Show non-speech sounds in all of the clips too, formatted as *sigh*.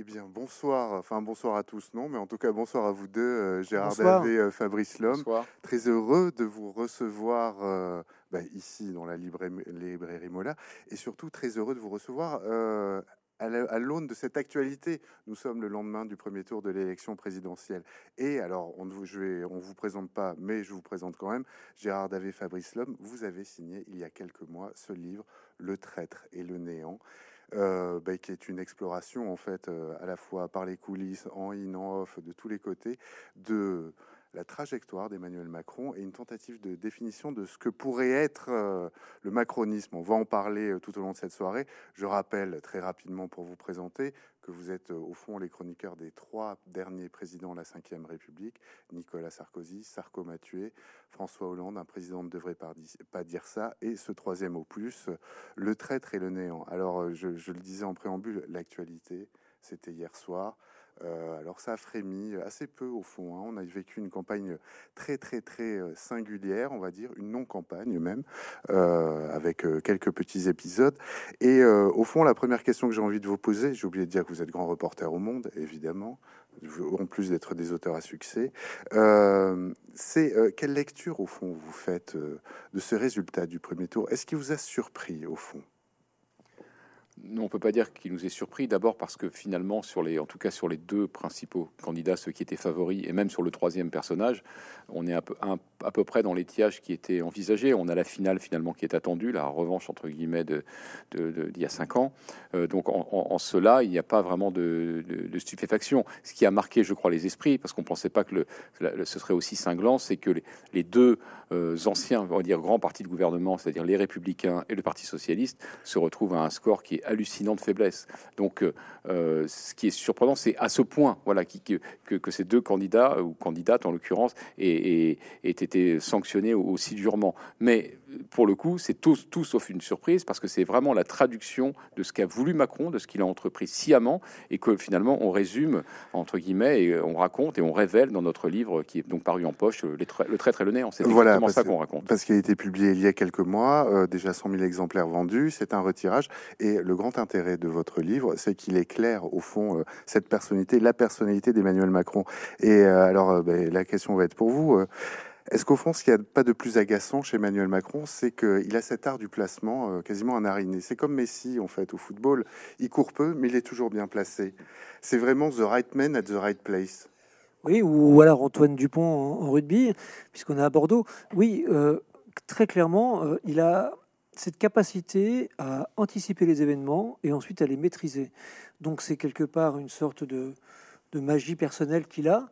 Eh bien, bonsoir, enfin bonsoir à tous, non, mais en tout cas bonsoir à vous deux, euh, Gérard Davé, euh, Fabrice Lhomme. Très heureux de vous recevoir euh, bah, ici dans la librairie Mola et surtout très heureux de vous recevoir à l'aune de cette actualité. Nous sommes le lendemain du premier tour de l'élection présidentielle. Et alors, on ne vous, on vous présente pas, mais je vous présente quand même, Gérard Davé, Fabrice Lhomme, vous avez signé il y a quelques mois ce livre, Le traître et le néant. Euh, bah, qui est une exploration en fait euh, à la fois par les coulisses, en in, en off, de tous les côtés, de la trajectoire d'Emmanuel Macron et une tentative de définition de ce que pourrait être euh, le macronisme. On va en parler euh, tout au long de cette soirée. Je rappelle très rapidement pour vous présenter que vous êtes euh, au fond les chroniqueurs des trois derniers présidents de la Ve République, Nicolas Sarkozy, Sarko Mathieu, François Hollande, un président ne devrait pas dire ça, et ce troisième au plus, le traître et le néant. Alors, je, je le disais en préambule, l'actualité, c'était hier soir. Euh, alors ça a frémi assez peu au fond. Hein. On a vécu une campagne très très très euh, singulière, on va dire, une non-campagne même, euh, avec quelques petits épisodes. Et au fond, la première question que j'ai envie de vous poser, j'ai oublié de dire que vous êtes grand reporter au Monde, évidemment, en plus d'être des auteurs à succès, c'est quelle lecture au fond vous faites de ce résultat du premier tour? Est-ce qu'il vous a surpris au fond? On ne peut pas dire qu'il nous ait surpris. D'abord parce que finalement, sur les, en tout cas sur les deux principaux candidats, ceux qui étaient favoris, et même sur le troisième personnage, on est à peu, près dans l'étiage qui était envisagé. On a la finale finalement qui est attendue, la revanche entre guillemets de, d'il y a cinq ans. Euh, donc en, cela, il n'y a pas vraiment de, stupéfaction. Ce qui a marqué, je crois, les esprits, parce qu'on ne pensait pas que le, ce serait aussi cinglant, c'est que les, deux euh, anciens, on va dire grands partis de gouvernement, c'est-à-dire les Républicains et le Parti socialiste, se retrouvent à un score qui est hallucinant de faiblesse. Donc, euh, euh, ce qui est surprenant, c'est à ce point, voilà, que, que, ces deux candidats ou candidates en l'occurrence aient, aient, été sanctionnés aussi durement. Mais pour le coup, c'est tout, tout, sauf une surprise parce que c'est vraiment la traduction de ce qu'a voulu Macron, de ce qu'il a entrepris sciemment, et que finalement on résume entre guillemets et on raconte et on révèle dans notre livre qui est donc paru en poche, le traître et le néant. C'est voilà, exactement ça qu'on raconte. Parce qu'il a été publié il y a quelques mois, euh, déjà 100 000 exemplaires vendus, c'est un retirage, et le grand intérêt de votre livre, c'est qu'il éclaire au fond euh, cette personnalité, la personnalité d'Emmanuel Macron. Et euh, alors, ben, la question va être pour vous. Est-ce qu'au fond, ce qu'il n'y a pas de plus agaçant chez Emmanuel Macron, c'est qu'il a cet art du placement, euh, quasiment un art inné. C'est comme Messi, en fait, au football. Il court peu, mais il est toujours bien placé. C'est vraiment the right man at the right place. Oui, ou alors Antoine Dupont en, rugby, puisqu'on est à Bordeaux. Oui, euh, très clairement, euh, il a cette capacité à anticiper les événements et ensuite à les maîtriser. Donc c'est quelque part une sorte de, de magie personnelle qu'il a.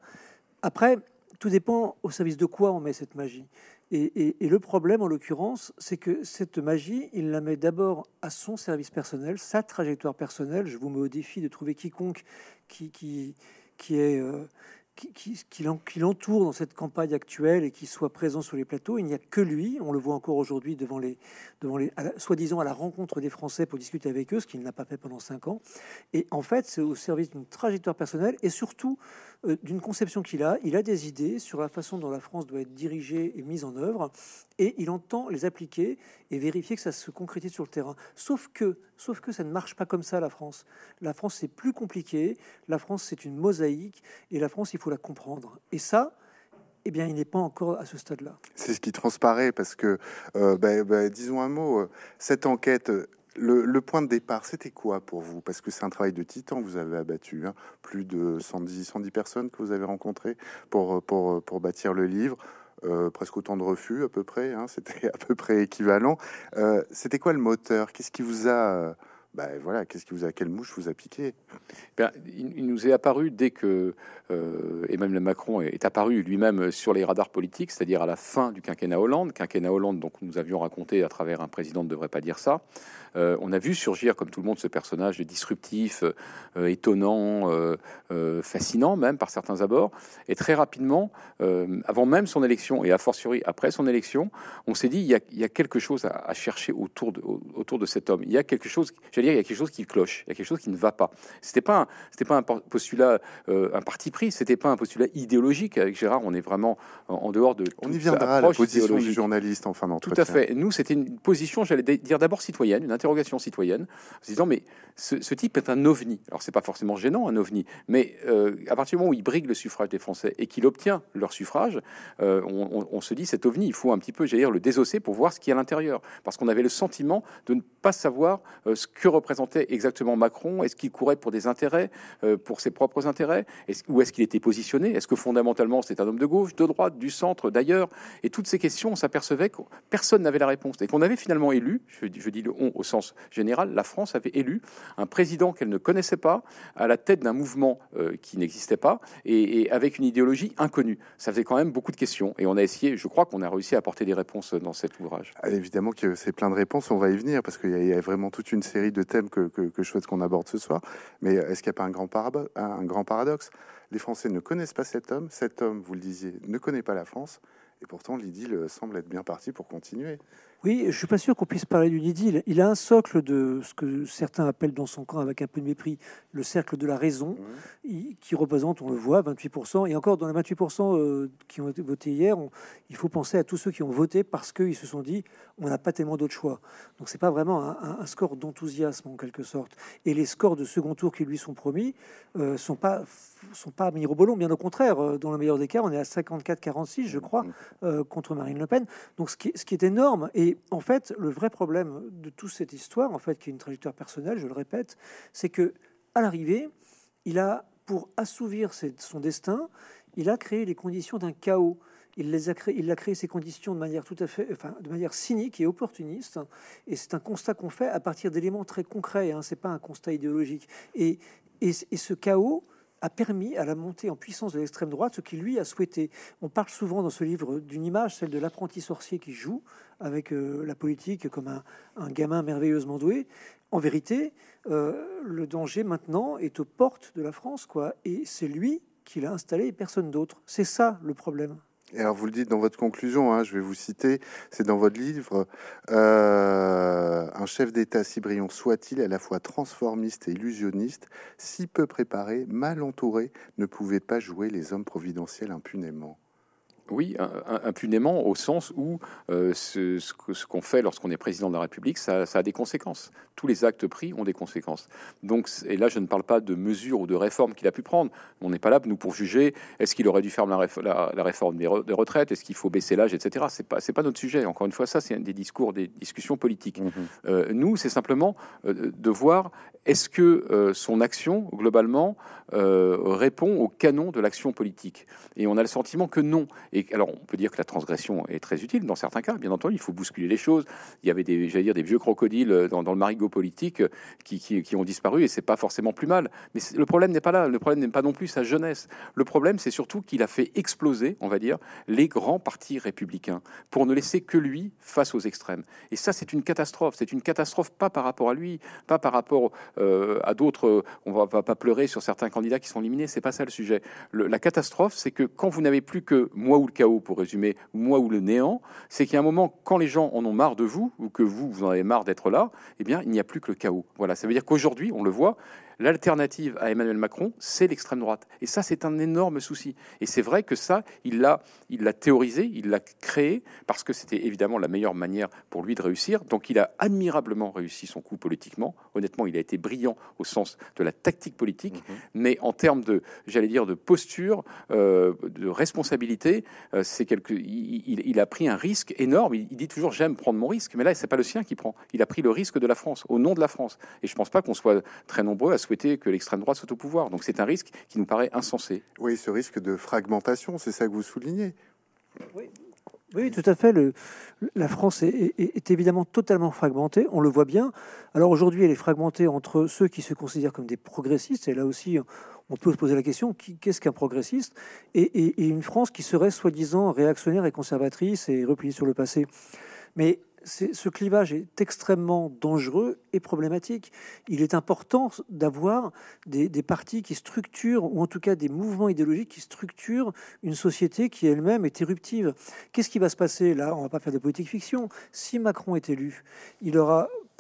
Après, tout dépend au service de quoi on met cette magie. Et, le problème, en l'occurrence, c'est que cette magie, il la met d'abord à son service personnel, sa trajectoire personnelle. Je vous mets au défi de trouver quiconque qui, qui, est... Euh, qui, l'entoure dans cette campagne actuelle et qui soit présent sur les plateaux. Il n'y a que lui. On le voit encore aujourd'hui devant les, devant les, soi-disant à la rencontre des Français pour discuter avec eux, ce qu'il n'a pas fait pendant cinq ans. Et en fait, c'est au service d'une trajectoire personnelle et surtout euh, d'une conception qu'il a. Il a des idées sur la façon dont la France doit être dirigée et mise en œuvre, et il entend les appliquer et vérifier que ça se concrétise sur le terrain. Sauf que, sauf que ça ne marche pas comme ça, la France. La France, c'est plus compliqué. La France, c'est une mosaïque, et la France, il faut la comprendre. Et ça, eh bien, il n'est pas encore à ce stade-là. C'est ce qui transparaît parce que, euh, ben, ben, disons un mot, euh, cette enquête, le, point de départ, c'était quoi pour vous? Parce que c'est un travail de titan, vous avez abattu hein. plus de 110, 110 personnes que vous avez rencontrées pour, pour, pour bâtir le livre. Euh, presque autant de refus à peu près, hein. *laughs* c'était à peu près équivalent. Euh, c'était quoi le moteur? Qu'est-ce qui vous a bah, voilà, qu'est-ce qui vous a, quelle mouche vous a piqué? Ben, il, nous est apparu dès que euh, Emmanuel Macron est, apparu lui-même sur les radars politiques, c'est-à-dire à la fin du quinquennat Hollande, quinquennat Hollande, donc nous avions raconté à travers un président ne devrait pas dire ça. Euh, on a vu surgir, comme tout le monde, ce personnage disruptif, euh, étonnant, euh, fascinant même par certains abords. Et très rapidement, avant même son élection et a fortiori après son élection, on s'est dit il y, a, quelque chose à, chercher autour de, autour de cet homme. Il y a quelque chose, j'allais C'est-à-dire il y a quelque chose qui cloche, il y a quelque chose qui ne va pas. C'était pas c'était pas un postulat, un parti pris, c'était pas un postulat idéologique. Avec Gérard, on est vraiment en, dehors de. On y viendra à la position du journaliste en fin d'entretien. Tout à fait. Nous, c'était une position, j'allais dire d'abord citoyenne, une interrogation citoyenne, en se disant mais ce, type est un ovni. Alors c'est pas forcément gênant un ovni, mais euh, à partir du moment où il brigue le suffrage des Français et qu'il obtient leur suffrage, euh, on, se dit cet ovni, il faut un petit peu, j'allais dire, le désosser pour voir ce qui est à l'intérieur, parce qu'on avait le sentiment de ne pas savoir euh, ce que représentait exactement Macron. Est-ce qu'il courait pour des intérêts, pour ses propres intérêts, est où est-ce qu'il était positionné? Est-ce que fondamentalement c'est un homme de gauche, de droite, du centre, d'ailleurs? Et toutes ces questions, on s'apercevait que personne n'avait la réponse. Et qu'on avait finalement élu, je, je dis le on au sens général, la France avait élu un président qu'elle ne connaissait pas à la tête d'un mouvement euh, qui n'existait pas et, avec une idéologie inconnue. Ça faisait quand même beaucoup de questions et on a essayé, je crois qu'on a réussi à apporter des réponses dans cet ouvrage. Ah, évidemment que c'est plein de réponses, on va y venir parce qu'il y, a vraiment toute une série de thèmes que, je souhaite qu'on aborde ce soir. Mais est-ce qu'il n'y a pas un grand, un grand paradoxe? Les Français ne connaissent pas cet homme, cet homme, vous le disiez, ne connaît pas la France. Et pourtant, l'idylle semble être bien partie pour continuer. Oui, je suis pas sûr qu'on puisse parler d'une idylle. Il a un socle de ce que certains appellent dans son camp, avec un peu de mépris, le cercle de la raison, qui représente, on le voit, 28%. Et encore, dans les 28% euh, qui ont été votés hier, il faut penser à tous ceux qui ont voté parce qu'ils se sont dit on n'a pas tellement d'autres choix. Donc c'est pas vraiment un, score d'enthousiasme en quelque sorte. Et les scores de second tour qui lui sont promis euh, sont pas sont pas mirobolants, bien au contraire. Euh, dans le meilleur des cas, on est à 54-46, je crois, euh, contre Marine Le Pen. Donc ce qui, ce qui est énorme. Et en fait, le vrai problème de toute cette histoire, en fait, qui est une trajectoire personnelle, je le répète, c'est que à l'arrivée, il a pour assouvir son destin, il a créé les conditions d'un chaos il, les a créé, il a créé ces conditions de manière tout à fait, enfin, de manière cynique et opportuniste. Et c'est un constat qu'on fait à partir d'éléments très concrets. Hein, c'est pas un constat idéologique. Et, et, ce chaos a permis à la montée en puissance de l'extrême droite ce qu'il lui a souhaité. On parle souvent dans ce livre d'une image, celle de l'apprenti sorcier qui joue avec euh, la politique comme un, un, gamin merveilleusement doué. En vérité, euh, le danger maintenant est aux portes de la France, quoi. Et c'est lui qui l'a installé et personne d'autre. C'est ça le problème. Et alors vous le dites dans votre conclusion, hein, je vais vous citer, c'est dans votre livre, euh, un chef d'État si brillant soit-il, à la fois transformiste et illusionniste, si peu préparé, mal entouré, ne pouvait pas jouer les hommes providentiels impunément. Oui, impunément, au sens où euh, ce, ce qu'on fait lorsqu'on est président de la République, ça, a des conséquences. Tous les actes pris ont des conséquences. Donc, et là, je ne parle pas de mesures ou de réformes qu'il a pu prendre. On n'est pas là, nous, pour juger est-ce qu'il aurait dû faire la, la, réforme des, retraites, est-ce qu'il faut baisser l'âge, etc. C'est pas, c'est pas notre sujet. Encore une fois, ça, c'est des discours, des discussions politiques. Mmh euh, nous, c'est simplement euh, de voir est-ce que son action, globalement, répond au canon de l'action politique. Et on a le sentiment que non. Et alors, on peut dire que la transgression est très utile dans certains cas. Bien entendu, il faut bousculer les choses. Il y avait des, des vieux crocodiles dans, le marigot politique qui, qui, ont disparu et c'est pas forcément plus mal. Mais le problème n'est pas là. Le problème n'est pas non plus sa jeunesse. Le problème, c'est surtout qu'il a fait exploser, on va dire, les grands partis républicains pour ne laisser que lui face aux extrêmes. Et ça, c'est une catastrophe. C'est une catastrophe pas par rapport à lui, pas par rapport euh, à d'autres. On va, va, pas pleurer sur certains candidats qui sont éliminés. C'est pas ça le sujet. la catastrophe, c'est que quand vous n'avez plus que moi ou le chaos, pour résumer, moi ou le néant, c'est qu'il y a un moment, quand les gens en ont marre de vous, ou que vous, vous en avez marre d'être là, eh bien, il n'y a plus que le chaos. Voilà, ça veut dire qu'aujourd'hui, on le voit, L'alternative à Emmanuel Macron, c'est l'extrême droite. Et ça, c'est un énorme souci. Et c'est vrai que ça, il l'a, il l'a théorisé, il l'a créé, parce que c'était évidemment la meilleure manière pour lui de réussir. Donc il a admirablement réussi son coup politiquement. Honnêtement, il a été brillant au sens de la tactique politique, mhm. mais en termes de, j'allais dire, de posture, euh, de responsabilité, euh, c'est quelque, il, a pris un risque énorme. Il, dit toujours j'aime prendre mon risque, mais là, c'est pas le sien qui prend. Il a pris le risque de la France, au nom de la France. Et je pense pas qu'on soit très nombreux à souhaiter que l'extrême droite soit au pouvoir. Donc c'est un risque qui nous paraît insensé. Oui, ce risque de fragmentation, c'est ça que vous soulignez. Oui. tout à fait. Le, la France est, est, évidemment totalement fragmentée, on le voit bien. Alors aujourd'hui, elle est fragmentée entre ceux qui se considèrent comme des progressistes, et là aussi, on peut se poser la question qu'est-ce qu'un progressiste? Et, et, une France qui serait soi-disant réactionnaire et conservatrice et repliée sur le passé. Mais ce clivage est extrêmement dangereux et problématique. Il est important d'avoir des, partis qui structurent, ou en tout cas des mouvements idéologiques qui structurent une société qui elle-même est éruptive. Qu'est-ce qui va se passer? Là On ne va pas faire de politique fiction. Si Macron est élu, il,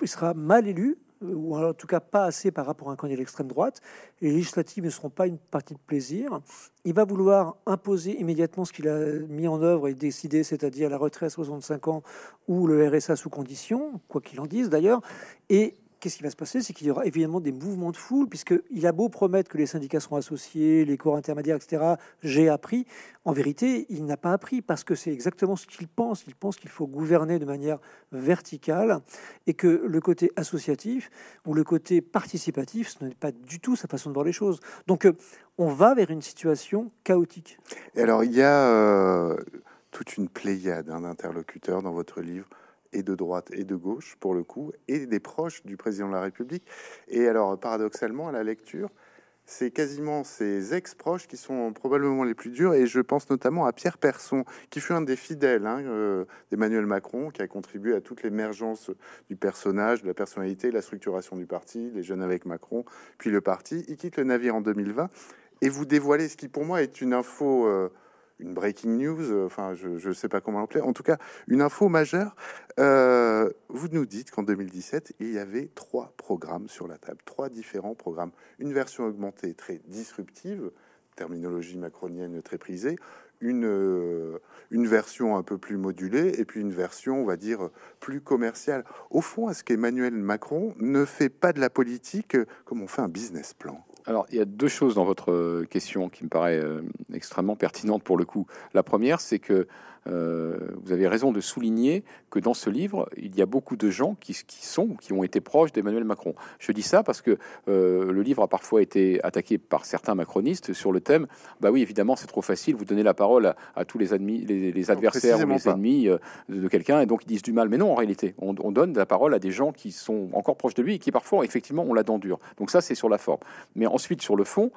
sera mal élu ou en tout cas pas assez par rapport à un candidat de l'extrême droite. Les législatives ne seront pas une partie de plaisir. Il va vouloir imposer immédiatement ce qu'il a mis en œuvre et décidé, c'est-à-dire la retraite à 65 ans ou le RSA sous condition, quoi qu'il en dise d'ailleurs. Et qu'est-ce qui va se passer? C'est qu'il y aura évidemment des mouvements de foule, puisqu'il a beau promettre que les syndicats seront associés, les corps intermédiaires, etc. J'ai appris. En vérité, il n'a pas appris, parce que c'est exactement ce qu'il pense. Il pense qu'il faut gouverner de manière verticale, et que le côté associatif ou le côté participatif, ce n'est pas du tout sa façon de voir les choses. Donc, euh, on va vers une situation chaotique. Et alors, il y a euh, toute une pléiade hein, d'interlocuteurs dans votre livre et de droite et de gauche, pour le coup, et des proches du président de la République. Et alors, paradoxalement, à la lecture, c'est quasiment ses ex-proches qui sont probablement les plus durs, et je pense notamment à Pierre Persson, qui fut un des fidèles hein, euh, d'Emmanuel Macron, qui a contribué à toute l'émergence du personnage, de la personnalité, la structuration du parti, les jeunes avec Macron, puis le parti. Il quitte le navire en 2020, et vous dévoilez ce qui, pour moi, est une info... Euh, une breaking news, euh, enfin je ne sais pas comment l'appeler, en tout cas une info majeure. Euh, vous nous dites qu'en 2017, il y avait trois programmes sur la table, trois différents programmes. Une version augmentée très disruptive, terminologie macronienne très prisée, une, euh, une version un peu plus modulée et puis une version, on va dire, plus commerciale. Au fond, est-ce qu'Emmanuel Macron ne fait pas de la politique comme on fait un business plan alors, il y a deux choses dans votre question qui me paraissent extrêmement pertinentes pour le coup. La première, c'est que euh, vous avez raison de souligner que dans ce livre, il y a beaucoup de gens qui, qui sont, qui ont été proches d'Emmanuel Macron. Je dis ça parce que euh, le livre a parfois été attaqué par certains macronistes sur le thème. Bah oui, évidemment, c'est trop facile. Vous donnez la parole à, tous les, admis, les, adversaires ou les ennemis euh, de, quelqu'un et donc ils disent du mal. Mais non, en réalité, on, donne la parole à des gens qui sont encore proches de lui et qui parfois, effectivement, ont la dent dure. Donc ça, c'est sur la forme. Mais ensuite, sur le fond,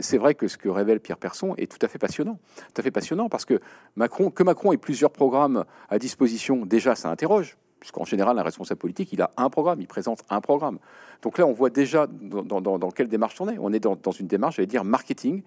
c'est vrai que ce que révèle Pierre Persson est tout à fait passionnant. Tout à fait passionnant parce que Macron, que Macron plusieurs programmes à disposition, déjà, ça interroge puisqu'en général, un responsable politique, il a un programme, il présente un programme. Donc là, on voit déjà dans, quelle démarche on est. On est dans, dans une démarche, j'allais dire, marketing,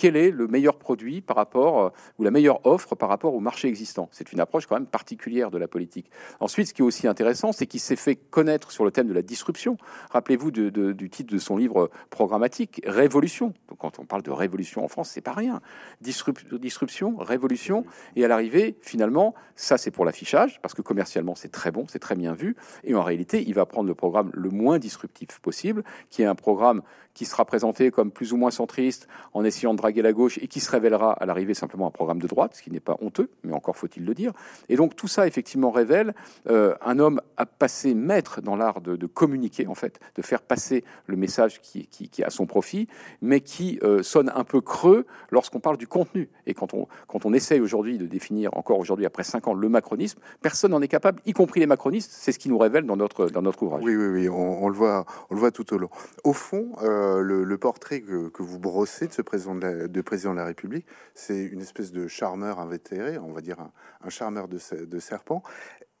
quel est le meilleur produit par rapport, euh, ou la meilleure offre par rapport au marché existant. C'est une approche quand même particulière de la politique. Ensuite, ce qui est aussi intéressant, c'est qu'il s'est fait connaître sur le thème de la disruption. Rappelez-vous du titre de son livre programmatique, Révolution. Donc, quand on parle de révolution en France, c'est pas rien. disruption, révolution, et à l'arrivée, finalement, ça c'est pour l'affichage, parce que commercialement c'est très bon, c'est très bien vu, et en réalité, il va prendre le programme le moins disruptif possible, qui est un programme qui sera présenté comme plus ou moins centriste en essayant de draguer la gauche et qui se révélera à l'arrivée simplement un programme de droite, ce qui n'est pas honteux, mais encore faut-il le dire. Et donc tout ça effectivement révèle euh, un homme à passer maître dans l'art de, communiquer, en fait, de faire passer le message qui, qui a son profit, mais qui euh, sonne un peu creux lorsqu'on parle du contenu. Et quand on, quand on essaye aujourd'hui de définir, encore aujourd'hui après cinq ans, le macronisme, personne n'en est capable, y compris les macronistes. C'est ce qui nous révèle dans notre, dans notre ouvrage. Oui, oui, oui, on, le, voit, on le voit tout au long. Au fond, euh, euh, le, portrait que, vous brossez de ce président de, la, République, c'est une espèce de charmeur invétéré, on va dire un, charmeur de, de serpent,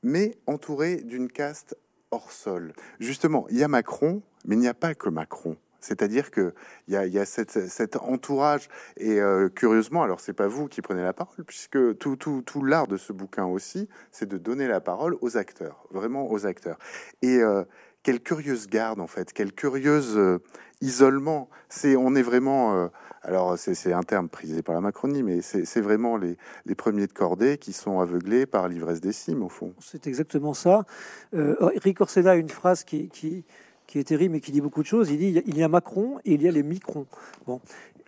mais entouré d'une caste hors sol. Justement, il y a Macron, mais il n'y a pas que Macron. C'est-à-dire qu'il y a, cet entourage, et euh, curieusement, alors c'est pas vous qui prenez la parole, puisque tout, l'art de ce bouquin aussi, c'est de donner la parole aux acteurs, vraiment aux acteurs. Euh, quelle curieuse garde en fait, quelle curieuse euh, isolement. C'est, on est vraiment, euh, alors c'est un terme prisé par la Macronie, mais c'est vraiment les, premiers de cordée qui sont aveuglés par l'ivresse des cimes au fond. C'est exactement ça. Euh, Eric Orsena a une phrase qui, est terrible et qui dit beaucoup de choses. Il dit il y a Macron et il y a les microns. Bon,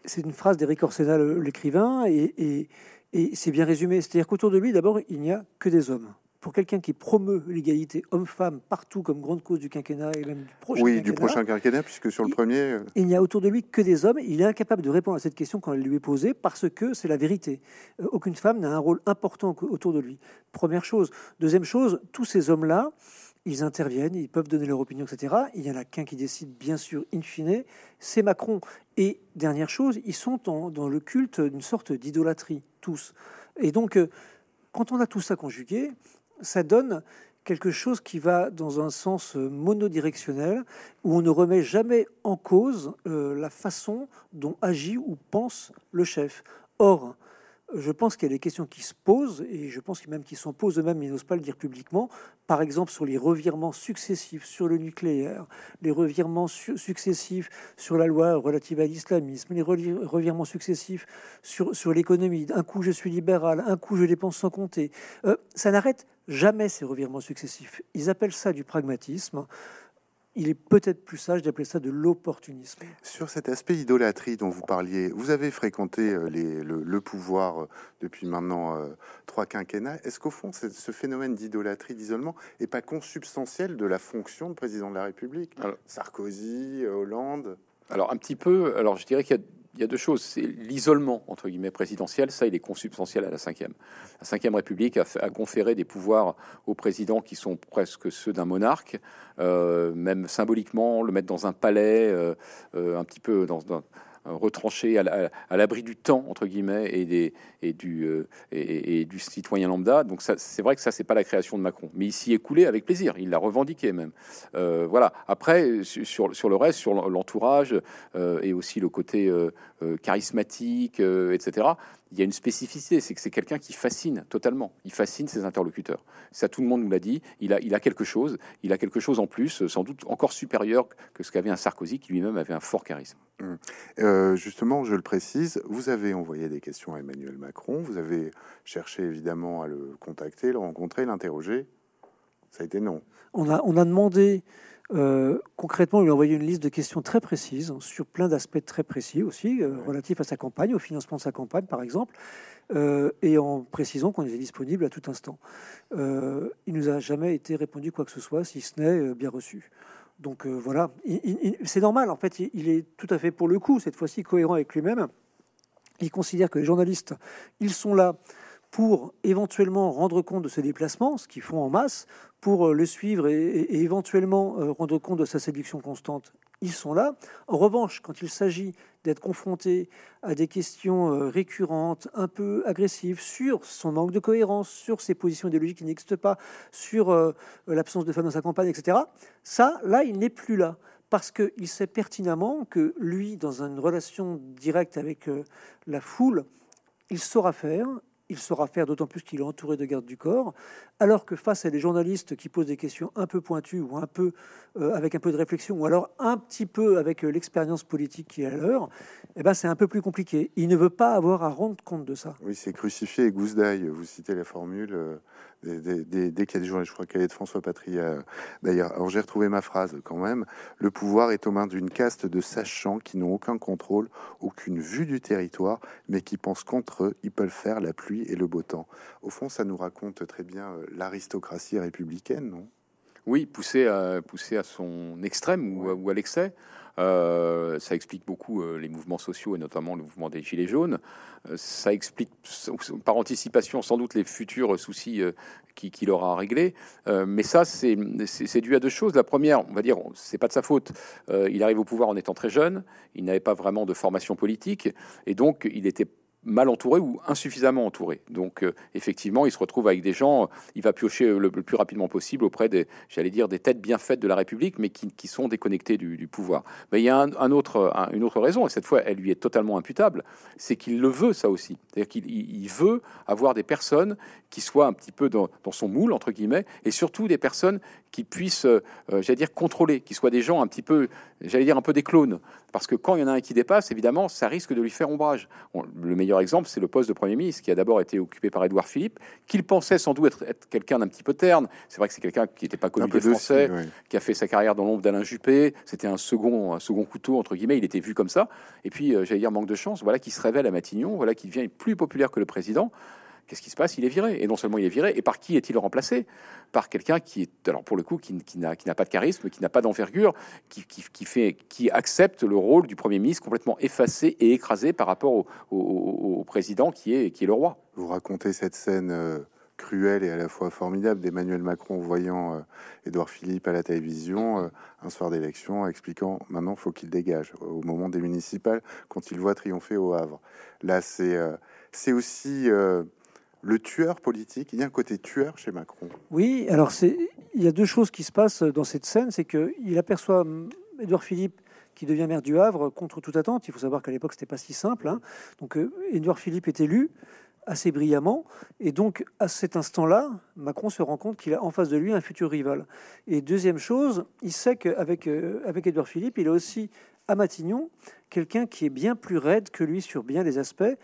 c'est une phrase d'Eric Orsena, l'écrivain, et, et, et c'est bien résumé. C'est-à-dire qu'autour de lui, d'abord, il n'y a que des hommes pour quelqu'un qui promeut l'égalité homme-femme partout comme grande cause du quinquennat et même du prochain oui, quinquennat, du prochain quinquennat, puisque sur le premier... Euh, il n'y a autour de lui que des hommes. Il est incapable de répondre à cette question quand elle lui est posée parce que c'est la vérité. Euh, aucune femme n'a un rôle important autour de lui. Première chose. Deuxième chose, tous ces hommes-là, ils interviennent, ils peuvent donner leur opinion, etc. Il y en a qu'un qui décide, bien sûr, in fine, c'est Macron. Et dernière chose, ils sont dans le culte d'une sorte d'idolâtrie, tous. Et donc, euh, quand on a tout ça conjugué, ça donne quelque chose qui va dans un sens monodirectionnel, où on ne remet jamais en cause euh, la façon dont agit ou pense le chef. Or, je pense qu'il y a des questions qui se posent, et je pense même qu'ils s'en posent eux-mêmes, ils n'osent pas le dire publiquement. Par exemple, sur les revirements successifs sur le nucléaire, les revirements successifs sur la loi relative à l'islamisme, les revirements successifs sur, sur l'économie. Un coup, je suis libéral, un coup, je dépense sans compter. Euh, ça n'arrête jamais ces revirements successifs. Ils appellent ça du pragmatisme il est peut-être plus sage d'appeler ça de l'opportunisme. Sur cet aspect idolâtrie dont vous parliez, vous avez fréquenté euh, le, pouvoir euh, depuis maintenant euh, trois quinquennats. Est-ce qu'au fond, ce phénomène d'idolâtrie, d'isolement, n'est pas consubstantiel de la fonction de président de la République? Sarkozy, Hollande? Alors un petit peu. Alors je dirais qu'il y a il y a deux choses. C'est l'isolement, entre guillemets, présidentiel. Ça, il est consubstantiel à la cinquième. La cinquième République a, conféré des pouvoirs au président qui sont presque ceux d'un monarque, euh, même symboliquement, le mettre dans un palais, euh, euh, un petit peu dans, dans euh, retranché à l'abri du temps entre guillemets et des et du euh, et, du citoyen lambda. Donc c'est vrai que ça c'est pas la création de Macron, mais il s'y est coulé avec plaisir. Il l'a revendiqué même. Euh, voilà. Après sur le reste, sur l'entourage et aussi le côté charismatique, etc il y a une spécificité, c'est que c'est quelqu'un qui fascine totalement. Il fascine ses interlocuteurs. Ça, tout le monde nous l'a dit. Il a, il a quelque chose. Il a quelque chose en plus, sans doute encore supérieur que ce qu'avait un Sarkozy, qui lui-même avait un fort charisme. Hum. Euh, justement, je le précise, vous avez envoyé des questions à Emmanuel Macron. Vous avez cherché évidemment à le contacter, le rencontrer, l'interroger. Ça a été non. On a, on a demandé euh, concrètement, il lui a envoyé une liste de questions très précises, sur plein d'aspects très précis aussi, euh, relatifs à sa campagne, au financement de sa campagne, par exemple, et en précisant qu'on était disponible à tout instant. il nous a jamais été répondu quoi que ce soit, si ce n'est bien reçu. Donc voilà, c'est normal, en fait, il est tout à fait pour le coup, cette fois-ci cohérent avec lui-même. Il considère que les journalistes, ils sont là pour éventuellement rendre compte de ses déplacements, ce qu'ils font en masse, pour euh, le suivre et, éventuellement euh, rendre compte de sa séduction constante. Ils sont là. En revanche, quand il s'agit d'être confronté à des questions euh, récurrentes, un peu agressives, sur son manque de cohérence, sur ses positions idéologiques qui n'existent pas, sur l'absence de femmes dans sa campagne, etc., ça, là, il n'est plus là parce qu'il sait pertinemment que lui, dans une relation directe avec la foule, il saura faire, il saura faire, d'autant plus qu'il est entouré de gardes du corps, alors que face à des journalistes qui posent des questions un peu pointues ou un peu euh, avec un peu de réflexion, ou alors un petit peu avec euh, l'expérience politique qui est à l'heure, eh ben c'est un peu plus compliqué. Il ne veut pas avoir à rendre compte de ça. Oui, c'est crucifié et gousse d'ail. Vous citez la formule. Euh, dès, qu'il y a des journalistes, je crois qu'elle est de François Patria d'ailleurs. Alors j'ai retrouvé ma phrase quand même. Le pouvoir est aux mains d'une caste de sachants qui n'ont aucun contrôle, aucune vue du territoire, mais qui pensent qu'entre eux, ils peuvent faire la pluie et le beau temps. Au fond, ça nous raconte très bien l'aristocratie républicaine, non? Oui, poussée à, poussé à son extrême ou, à l'excès. Euh, ça explique beaucoup euh, les mouvements sociaux et notamment le mouvement des Gilets jaunes. Euh, ça explique par anticipation sans doute les futurs soucis qu'il aura à régler. mais ça, c'est dû à deux choses. La première, on va dire, c'est pas de sa faute. il arrive au pouvoir en étant très jeune. Il n'avait pas vraiment de formation politique et donc il était mal entouré ou insuffisamment entouré. Donc euh, effectivement, il se retrouve avec des gens, il va piocher le, plus rapidement possible auprès des, j'allais dire, des têtes bien faites de la République, mais qui, sont déconnectées du, pouvoir. Mais il y a un, autre, une autre raison, et cette fois, elle lui est totalement imputable, c'est qu'il le veut, ça aussi. C'est-à-dire qu'il veut avoir des personnes qui soient un petit peu dans, son moule, entre guillemets, et surtout des personnes qui puissent, euh, j'allais dire, contrôler, qui soient des gens un petit peu, j'allais dire, un peu des clones. Parce que quand il y en a un qui dépasse, évidemment, ça risque de lui faire ombrage. le meilleur exemple, c'est le poste de Premier ministre, qui a d'abord été occupé par Édouard Philippe, qu'il pensait sans doute être, quelqu'un d'un petit peu terne. C'est vrai que c'est quelqu'un qui n'était pas connu des Français, qui a fait sa carrière dans l'ombre d'Alain Juppé. C'était un second, un second couteau, entre guillemets. Il était vu comme ça. Et puis, euh, j'allais dire, manque de chance, voilà qui se révèle à Matignon, voilà qui devient plus populaire que le président. Qu'est-ce qui se passe? Il est viré. Et non seulement il est viré, et par qui est-il remplacé? Par quelqu'un qui est, alors pour le coup, qui, n'a pas de charisme, qui n'a pas d'envergure, qui, fait, qui accepte le rôle du Premier ministre complètement effacé et écrasé par rapport au, président qui est, qui est le roi. Vous racontez cette scène euh, cruelle et à la fois formidable d'Emmanuel Macron voyant euh, Philippe à la télévision euh, un soir d'élection, expliquant maintenant faut qu'il dégage au moment des municipales quand il voit triompher au Havre. Là, c'est c'est aussi le tueur politique. Il y a un côté tueur chez Macron. Oui, alors c'est il y a deux choses qui se passent dans cette scène, c'est qu'il aperçoit Édouard Philippe qui devient maire du Havre contre toute attente. Il faut savoir qu'à l'époque c'était pas si simple. Hein. Donc euh, Édouard Philippe est élu. assez brillamment. Et donc, à cet instant-là, Macron se rend compte qu'il a en face de lui un futur rival. Et deuxième chose, il sait qu'avec euh, avec Edouard Philippe, il a aussi à Matignon quelqu'un qui est bien plus raide que lui sur bien des aspects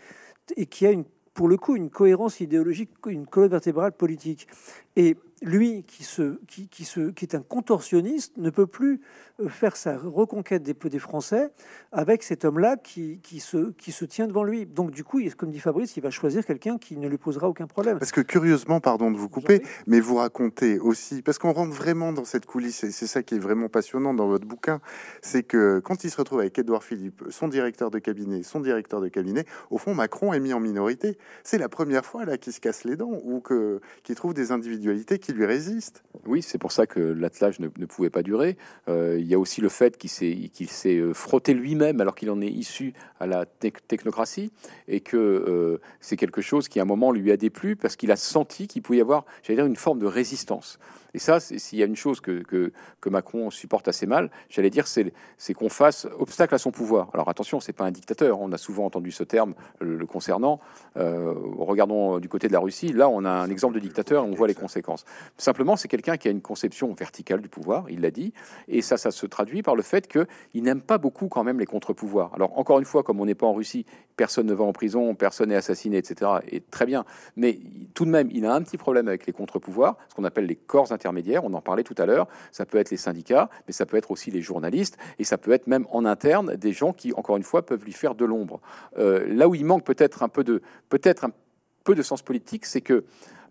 et qui a une, pour le coup une cohérence idéologique, une colonne vertébrale politique. Et lui, qui, se, qui, qui, se, qui est un contorsionniste, ne peut plus euh, faire sa reconquête des, des Français avec cet homme-là qui, qui, se, qui se tient devant lui. Donc, du coup, comme dit Fabrice, il va choisir quelqu'un qui ne lui posera aucun problème. Parce que, curieusement, pardon de vous couper, mais vous racontez aussi, parce qu'on rentre vraiment dans cette coulisse, et c'est ça qui est vraiment passionnant dans votre bouquin, c'est que quand il se retrouve avec Édouard Philippe, son directeur de cabinet, son directeur de cabinet, au fond, Macron est mis en minorité. C'est la première fois là qu'il se casse les dents ou qu'il trouve des individualités qui lui résiste. Oui, c'est pour ça que l'attelage ne, pouvait pas durer. Euh, il y a aussi le fait qu'il s'est euh, frotté lui-même alors qu'il en est issu à la technocratie et que euh, c'est quelque chose qui à un moment lui a déplu parce qu'il a senti qu'il pouvait y avoir, j'allais dire, une forme de résistance. Et ça, s'il y a une chose que, que, Macron supporte assez mal, j'allais dire, c'est qu'on fasse obstacle à son pouvoir. Alors attention, c'est pas un dictateur. On a souvent entendu ce terme le, concernant. Euh, regardons du côté de la Russie. Là, on a un exemple de dictateur et on voit les conséquences. Simplement, c'est quelqu'un qui a une conception verticale du pouvoir, il l'a dit. Et ça, ça se traduit par le fait qu'il n'aime pas beaucoup quand même les contre-pouvoirs. Alors encore une fois, comme on n'est pas en Russie, personne ne va en prison, personne n'est assassiné, etc. Et très bien. Mais tout de même, il a un petit problème avec les contre-pouvoirs, ce qu'on appelle les corps on en parlait tout à l'heure, ça peut être les syndicats, mais ça peut être aussi les journalistes, et ça peut être même en interne des gens qui, encore une fois, peuvent lui faire de l'ombre. Euh, là où il manque peut-être un peu de, peut-être un peu de sens politique, c'est que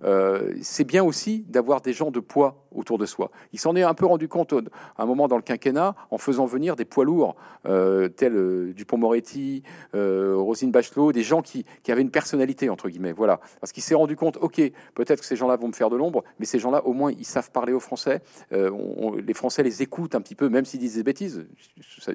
euh, c'est bien aussi d'avoir des gens de poids autour de soi. Il s'en est un peu rendu compte à un moment dans le quinquennat en faisant venir des poids lourds euh, tels euh, Dupont-Moretti, Rosine Bachelot, des gens qui, avaient une personnalité entre guillemets. Voilà, parce qu'il s'est rendu compte, ok, peut-être que ces gens-là vont me faire de l'ombre, mais ces gens-là au moins ils savent parler aux Français. les Français les écoutent un petit peu, même s'ils disent des bêtises.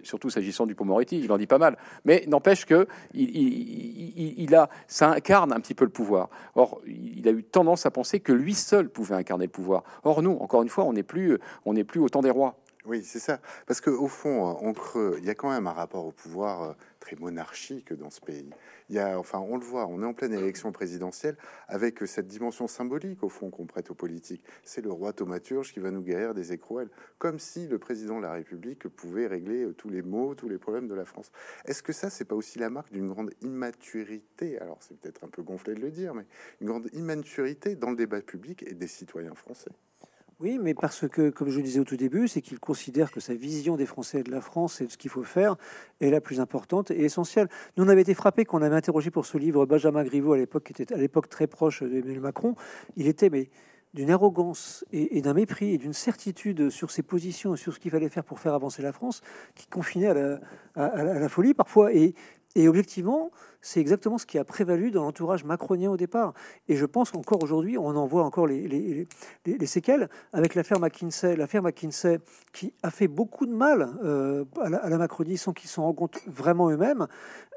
Surtout s'agissant du Dupont-Moretti, il en dit pas mal. Mais n'empêche que il, a, ça incarne un petit peu le pouvoir. Or, il a eu tendance à penser que lui seul pouvait incarner le pouvoir. Or, nous, encore une fois, on n'est plus, on n'est plus au des rois. Oui, c'est ça. Parce qu'au fond, en creux, il y a quand même un rapport au pouvoir euh, très monarchique dans ce pays. Il y a, enfin, on le voit, on est en pleine élection présidentielle avec cette dimension symbolique, au fond, qu'on prête aux politiques. C'est le roi thaumaturge qui va nous guérir des écrouelles, comme si le président de la République pouvait régler euh, tous les maux, tous les problèmes de la France. Est-ce que ça, c'est pas aussi la marque d'une grande immaturité? Alors, c'est peut-être un peu gonflé de le dire, mais une grande immaturité dans le débat public et des citoyens français. Oui, mais parce que, comme je le disais au tout début, c'est qu'il considère que sa vision des Français et de la France et de ce qu'il faut faire est la plus importante et essentielle. Nous, on avait été frappés qu'on avait interrogé pour ce livre Benjamin Griveaux à l'époque, qui était à l'époque très proche d'Emmanuel Macron. Il était mais d'une arrogance et, d'un mépris et d'une certitude sur ses positions et sur ce qu'il fallait faire pour faire avancer la France, qui confinait à la, à la folie parfois. Et, et objectivement, c'est exactement ce qui a prévalu dans l'entourage macronien au départ. Et je pense qu'encore aujourd'hui, on en voit encore les, les, les, séquelles avec l'affaire McKinsey. L'affaire McKinsey qui a fait beaucoup de mal euh, à, la, Macronie sans qu'ils s'en rendent compte vraiment eux-mêmes,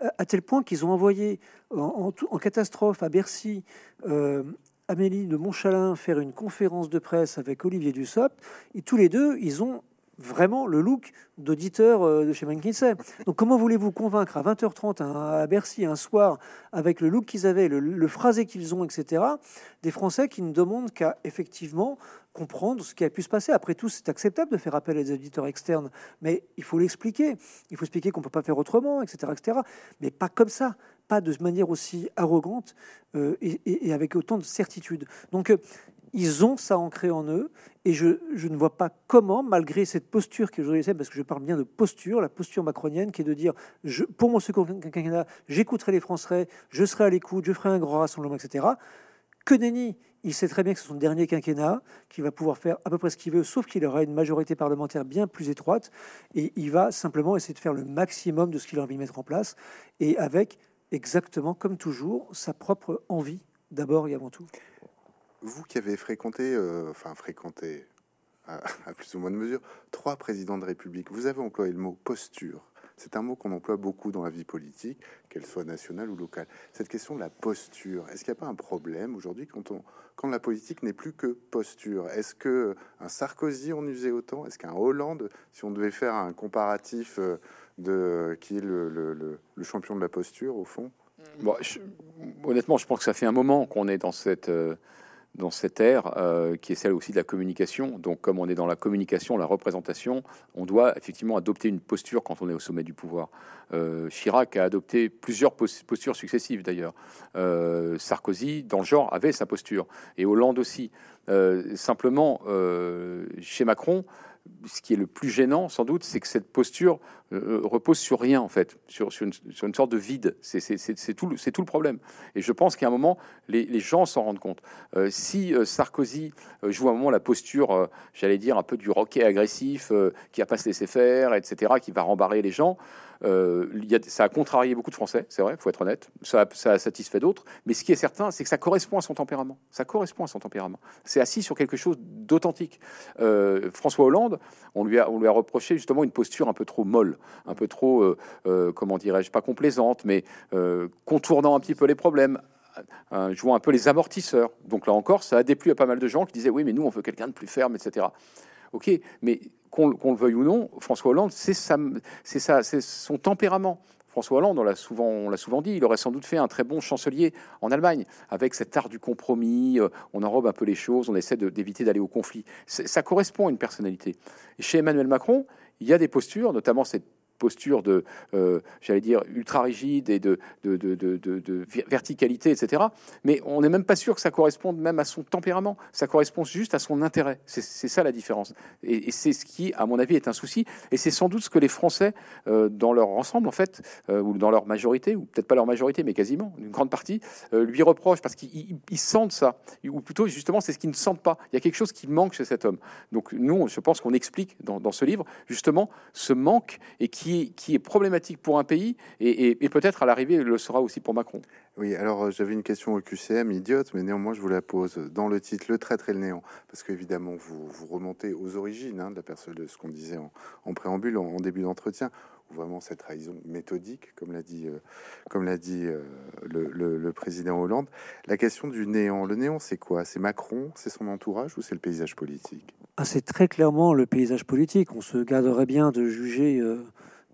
euh, à tel point qu'ils ont envoyé en, en, catastrophe à Bercy euh, Amélie de Montchalin faire une conférence de presse avec Olivier Dussopt. Et tous les deux, ils ont vraiment le look d'auditeur euh, de chez McKinsey. Donc comment voulez-vous convaincre à 20h30 à Bercy un soir, avec le look qu'ils avaient, le, phrasé qu'ils ont, etc., des Français qui ne demandent qu'à effectivement comprendre ce qui a pu se passer? Après tout, c'est acceptable de faire appel à des auditeurs externes, mais il faut l'expliquer. Il faut expliquer qu'on ne peut pas faire autrement, etc., etc. Mais pas comme ça, pas de manière aussi arrogante euh, et, avec autant de certitude. Donc, euh, ils ont ça ancré en eux, et je, ne vois pas comment, malgré cette posture que je parce que je parle bien de posture, la posture macronienne, qui est de dire, je, pour mon second quinquennat, j'écouterai les Français, je serai à l'écoute, je ferai un grand rassemblement, etc. Que nenni il sait très bien que c'est son dernier quinquennat, qu'il va pouvoir faire à peu près ce qu'il veut, sauf qu'il aura une majorité parlementaire bien plus étroite, et il va simplement essayer de faire le maximum de ce qu'il a envie de mettre en place, et avec exactement, comme toujours, sa propre envie, d'abord et avant tout vous qui avez fréquenté, euh, enfin fréquenté *laughs* à, plus ou moins de mesure, trois présidents de République, vous avez employé le mot posture. C'est un mot qu'on emploie beaucoup dans la vie politique, qu'elle soit nationale ou locale. Cette question de la posture, est-ce qu'il n'y a pas un problème aujourd'hui quand, quand la politique n'est plus que posture? Est-ce que un Sarkozy en usait autant? Est-ce qu'un Hollande, si on devait faire un comparatif euh, de qui est le, champion de la posture au fond? Honnêtement, je pense que ça fait un moment qu'on est dans cette... Euh, dans cette ère euh, qui est celle aussi de la communication. Donc, comme on est dans la communication, la représentation, on doit effectivement adopter une posture quand on est au sommet du pouvoir. Euh, Chirac a adopté plusieurs postures successives d'ailleurs. Euh, Sarkozy, dans le genre, avait sa posture, et Hollande aussi. simplement, chez Macron, ce qui est le plus gênant, sans doute, c'est que cette posture euh, repose sur rien, en fait, sur, une, sorte de vide. C'est tout, le problème. Et je pense qu'à un moment, les, gens s'en rendent compte. Euh, si euh, Sarkozy joue à un moment la posture, j'allais dire, un peu du roquet agressif, qui a pas se laisser faire, etc., qui va rembarrer les gens, euh, ça a contrarié beaucoup de Français, c'est vrai, faut être honnête. Ça, a satisfait d'autres. Mais ce qui est certain, c'est que ça correspond à son tempérament. Ça correspond à son tempérament. C'est assis sur quelque chose d'authentique. Euh, François Hollande, on lui a reproché justement une posture un peu trop molle, un peu trop, euh, euh comment dirais-je, pas complaisante, mais euh, contournant un petit peu les problèmes, jouant un peu les amortisseurs. Donc là encore, ça a déplu à pas mal de gens qui disaient oui, mais nous, on veut quelqu'un de plus ferme, etc. Ok, mais qu'on le veuille ou non, François Hollande, c'est c'est son tempérament. François Hollande, on l'a souvent, souvent dit, il aurait sans doute fait un très bon chancelier en Allemagne, avec cet art du compromis, on enrobe un peu les choses, on essaie d'éviter d'aller au conflit. Ça correspond à une personnalité. Et chez Emmanuel Macron, il y a des postures, notamment cette posture de, euh, j'allais dire, ultra rigide et de, de, de, de, verticalité, etc. Mais on n'est même pas sûr que ça corresponde même à son tempérament. Ça correspond juste à son intérêt. C'est ça la différence. Et, c'est ce qui, à mon avis, est un souci. Et c'est sans doute ce que les Français, euh, dans leur ensemble, en fait, euh, ou dans leur majorité, ou peut-être pas leur majorité, mais quasiment, une grande partie, lui reprochent parce qu'ils sentent ça. Ou plutôt, justement, c'est ce qu'ils ne sentent pas. Il y a quelque chose qui manque chez cet homme. Donc, nous, je pense qu'on explique dans, dans ce livre, justement, ce manque et qui qui, est problématique pour un pays et, peut-être à l'arrivée le sera aussi pour Macron. Oui, alors euh, j'avais une question au QCM idiote, mais néanmoins je vous la pose dans le titre Le traître et le néant, parce qu'évidemment vous, vous remontez aux origines hein, de la personne de ce qu'on disait en, préambule, en, début d'entretien, vraiment cette trahison méthodique, comme l'a dit, euh, comme l'a dit euh, le, président Hollande. La question du néant, le néant c'est quoi? C'est Macron, c'est son entourage ou c'est le paysage politique? Ah, C'est très clairement le paysage politique. On se garderait bien de juger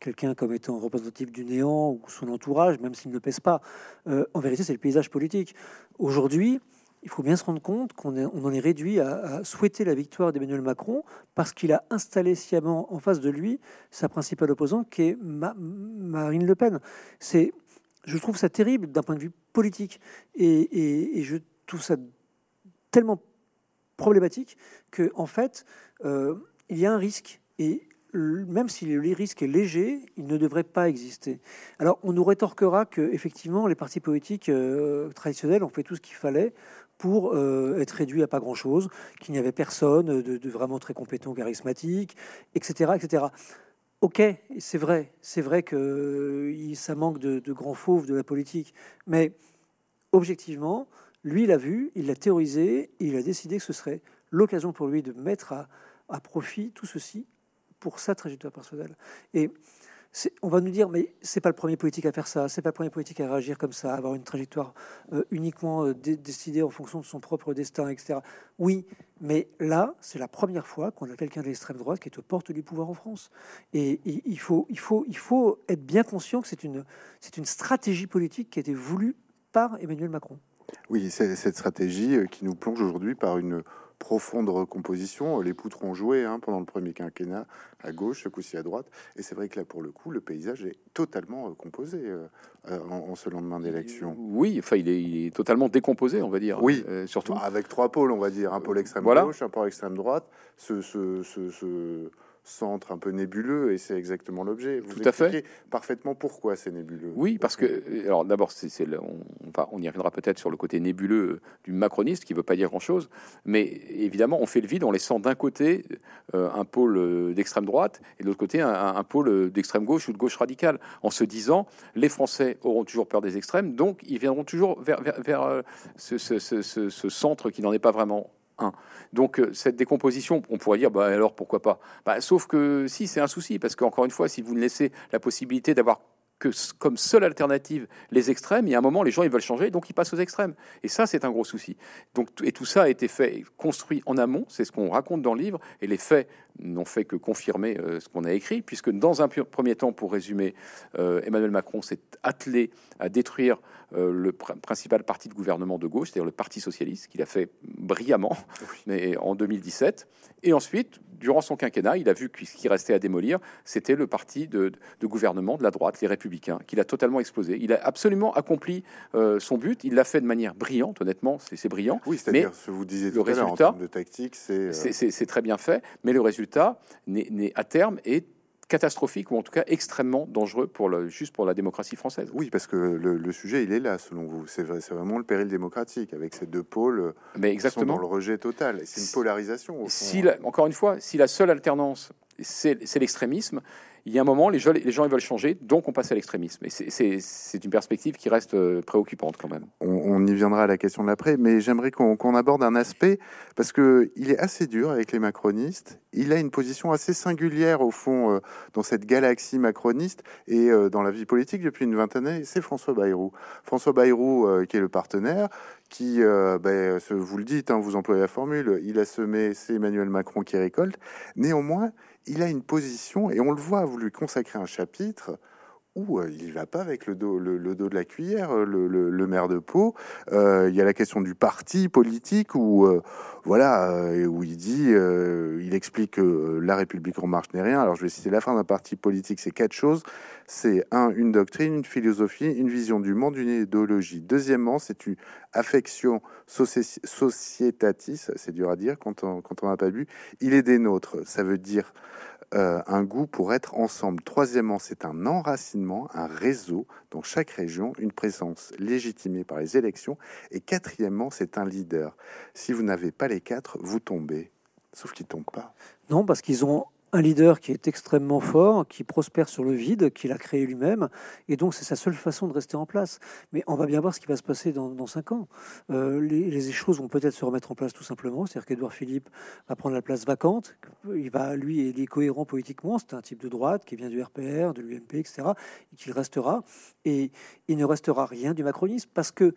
quelqu'un comme étant représentatif du néant ou son entourage, même s'il ne pèse pas. Euh, en vérité, c'est le paysage politique. Aujourd'hui, il faut bien se rendre compte qu'on on en est réduit à, souhaiter la victoire d'Emmanuel Macron parce qu'il a installé sciemment en face de lui sa principale opposante, qui est Marine Le Pen. C'est, je trouve ça terrible d'un point de vue politique, et, je trouve ça tellement problématique que, en fait, euh, il y a un risque. Et même si le risque est léger, il ne devrait pas exister. Alors, on nous rétorquera que, effectivement, les partis politiques euh, traditionnels ont fait tout ce qu'il fallait pour euh, être réduits à pas grand-chose, qu'il n'y avait personne de, vraiment très compétent, charismatique, etc., etc. Ok, c'est vrai, c'est vrai que ça manque de, de grands fauves de la politique, mais objectivement, lui, il a vu, il l'a théorisé, il a décidé que ce serait l'occasion pour lui de mettre à profit tout ceci pour sa trajectoire personnelle. Et on va nous dire, mais c'est pas le premier politique à faire ça, c'est pas le premier politique à réagir comme ça, à avoir une trajectoire euh, uniquement euh, décidée en fonction de son propre destin, etc. Oui, mais là, c'est la première fois qu'on a quelqu'un de l'extrême droite qui est aux portes du pouvoir en France. Et, il, faut, il, faut, il faut être bien conscient que c'est une, une stratégie politique qui a été voulue par Emmanuel Macron. Oui, c'est cette stratégie euh, qui nous plonge aujourd'hui par une profonde recomposition. Les poutres ont joué hein, pendant le premier quinquennat à gauche, ce coup-ci à droite. Et c'est vrai que là, pour le coup, le paysage est totalement euh, composé euh, euh, en, ce lendemain d'élection. Oui, enfin, il est, totalement décomposé, on va dire. Oui, surtout. Avec trois pôles, on va dire. Un pôle extrême gauche, un pôle extrême droite. ce, ce, ce centre un peu nébuleux, et c'est exactement l'objet. Vous Tout à fait. parfaitement pourquoi c'est nébuleux. Oui, parce que, alors d'abord, c'est, on, on, on, y reviendra peut-être sur le côté nébuleux du macroniste, qui ne veut pas dire grand-chose, mais évidemment, on fait le vide en laissant d'un côté euh, un pôle euh, d'extrême droite, et de l'autre côté un, pôle d'extrême gauche ou de gauche radicale, en se disant, les Français auront toujours peur des extrêmes, donc ils viendront toujours vers, vers, vers euh, ce, ce, ce, ce centre qui n'en est pas vraiment 1. Donc euh, cette décomposition, on pourrait dire, bah, alors pourquoi pas? Bah, Sauf que si, c'est un souci, parce qu'encore une fois, si vous ne laissez la possibilité d'avoir que comme seule alternative les extrêmes, il y a un moment, les gens ils veulent changer, donc ils passent aux extrêmes. Et ça, c'est un gros souci. Donc, et tout ça a été fait, construit en amont, c'est ce qu'on raconte dans le livre, et les faits n'ont fait que confirmer euh, ce qu'on a écrit, puisque dans un premier temps, pour résumer, euh, Emmanuel Macron s'est attelé à détruire euh, le principal parti de gouvernement de gauche, c'est-à-dire le Parti socialiste, qu'il a fait brillamment mais en 2017. Et ensuite, durant son quinquennat, il a vu que ce qui restait à démolir, c'était le parti de, gouvernement de la droite, les Républicains, qu'il a totalement explosé. Il a absolument accompli euh, son but. Il l'a fait de manière brillante, honnêtement, c'est brillant. Oui, c'est-à-dire ce que vous disiez le résultat, en de tactique, c'est... C'est très bien fait, mais le résultat, n'est à terme, est catastrophique ou en tout cas extrêmement dangereux pour le, juste pour la démocratie française. Oui, parce que le, sujet, il est là, selon vous. C'est vraiment le péril démocratique, avec ces deux pôles euh, Mais exactement. Qui sont dans le rejet total. C'est une polarisation. Si encore une fois, si la seule alternance, c'est l'extrémisme, il y a un moment, les gens, ils veulent changer, donc on passe à l'extrémisme. Et c'est une perspective qui reste euh, préoccupante quand même. On, y viendra à la question de l'après, mais j'aimerais qu'on aborde un aspect, parce qu'il est assez dur avec les macronistes. Il a une position assez singulière, au fond, euh, dans cette galaxie macroniste et euh, dans la vie politique depuis une vingtaine d'années. C'est François Bayrou. François Bayrou, qui est le partenaire, qui, ben, vous le dites, hein, vous employez la formule, il a semé, c'est Emmanuel Macron qui récolte. Néanmoins, il a une position, et on le voit, vous lui consacrez un chapitre où euh, il va pas avec le dos, le, dos de la cuillère, euh, le, maire de Pau. Euh, il y a la question du parti politique où, voilà, où il dit, il explique que la République en marche n'est rien. Alors je vais citer la fin d'un parti politique, c'est quatre choses. C'est un, une doctrine, une philosophie, une vision du monde, une idéologie. Deuxièmement, c'est une affection sociétatis, c'est dur à dire quand on quand on n'a pas bu. Il est des nôtres, ça veut dire euh, un goût pour être ensemble. Troisièmement, c'est un enracinement, un réseau dans chaque région, une présence légitimée par les élections. Et quatrièmement, c'est un leader. Si vous n'avez pas les quatre, vous tombez. Sauf qu'ils tombent pas. Non, parce qu'ils ont un leader qui est extrêmement fort, qui prospère sur le vide, qu'il a créé lui-même, et donc c'est sa seule façon de rester en place. Mais on va bien voir ce qui va se passer dans, cinq ans. Euh, les, choses vont peut-être se remettre en place tout simplement, c'est-à-dire qu'Edouard Philippe va prendre la place vacante, il va, lui, il est cohérent politiquement, c'est un type de droite qui vient du RPR, de l'UMP, etc., et qu'il restera, et il ne restera rien du macronisme, parce que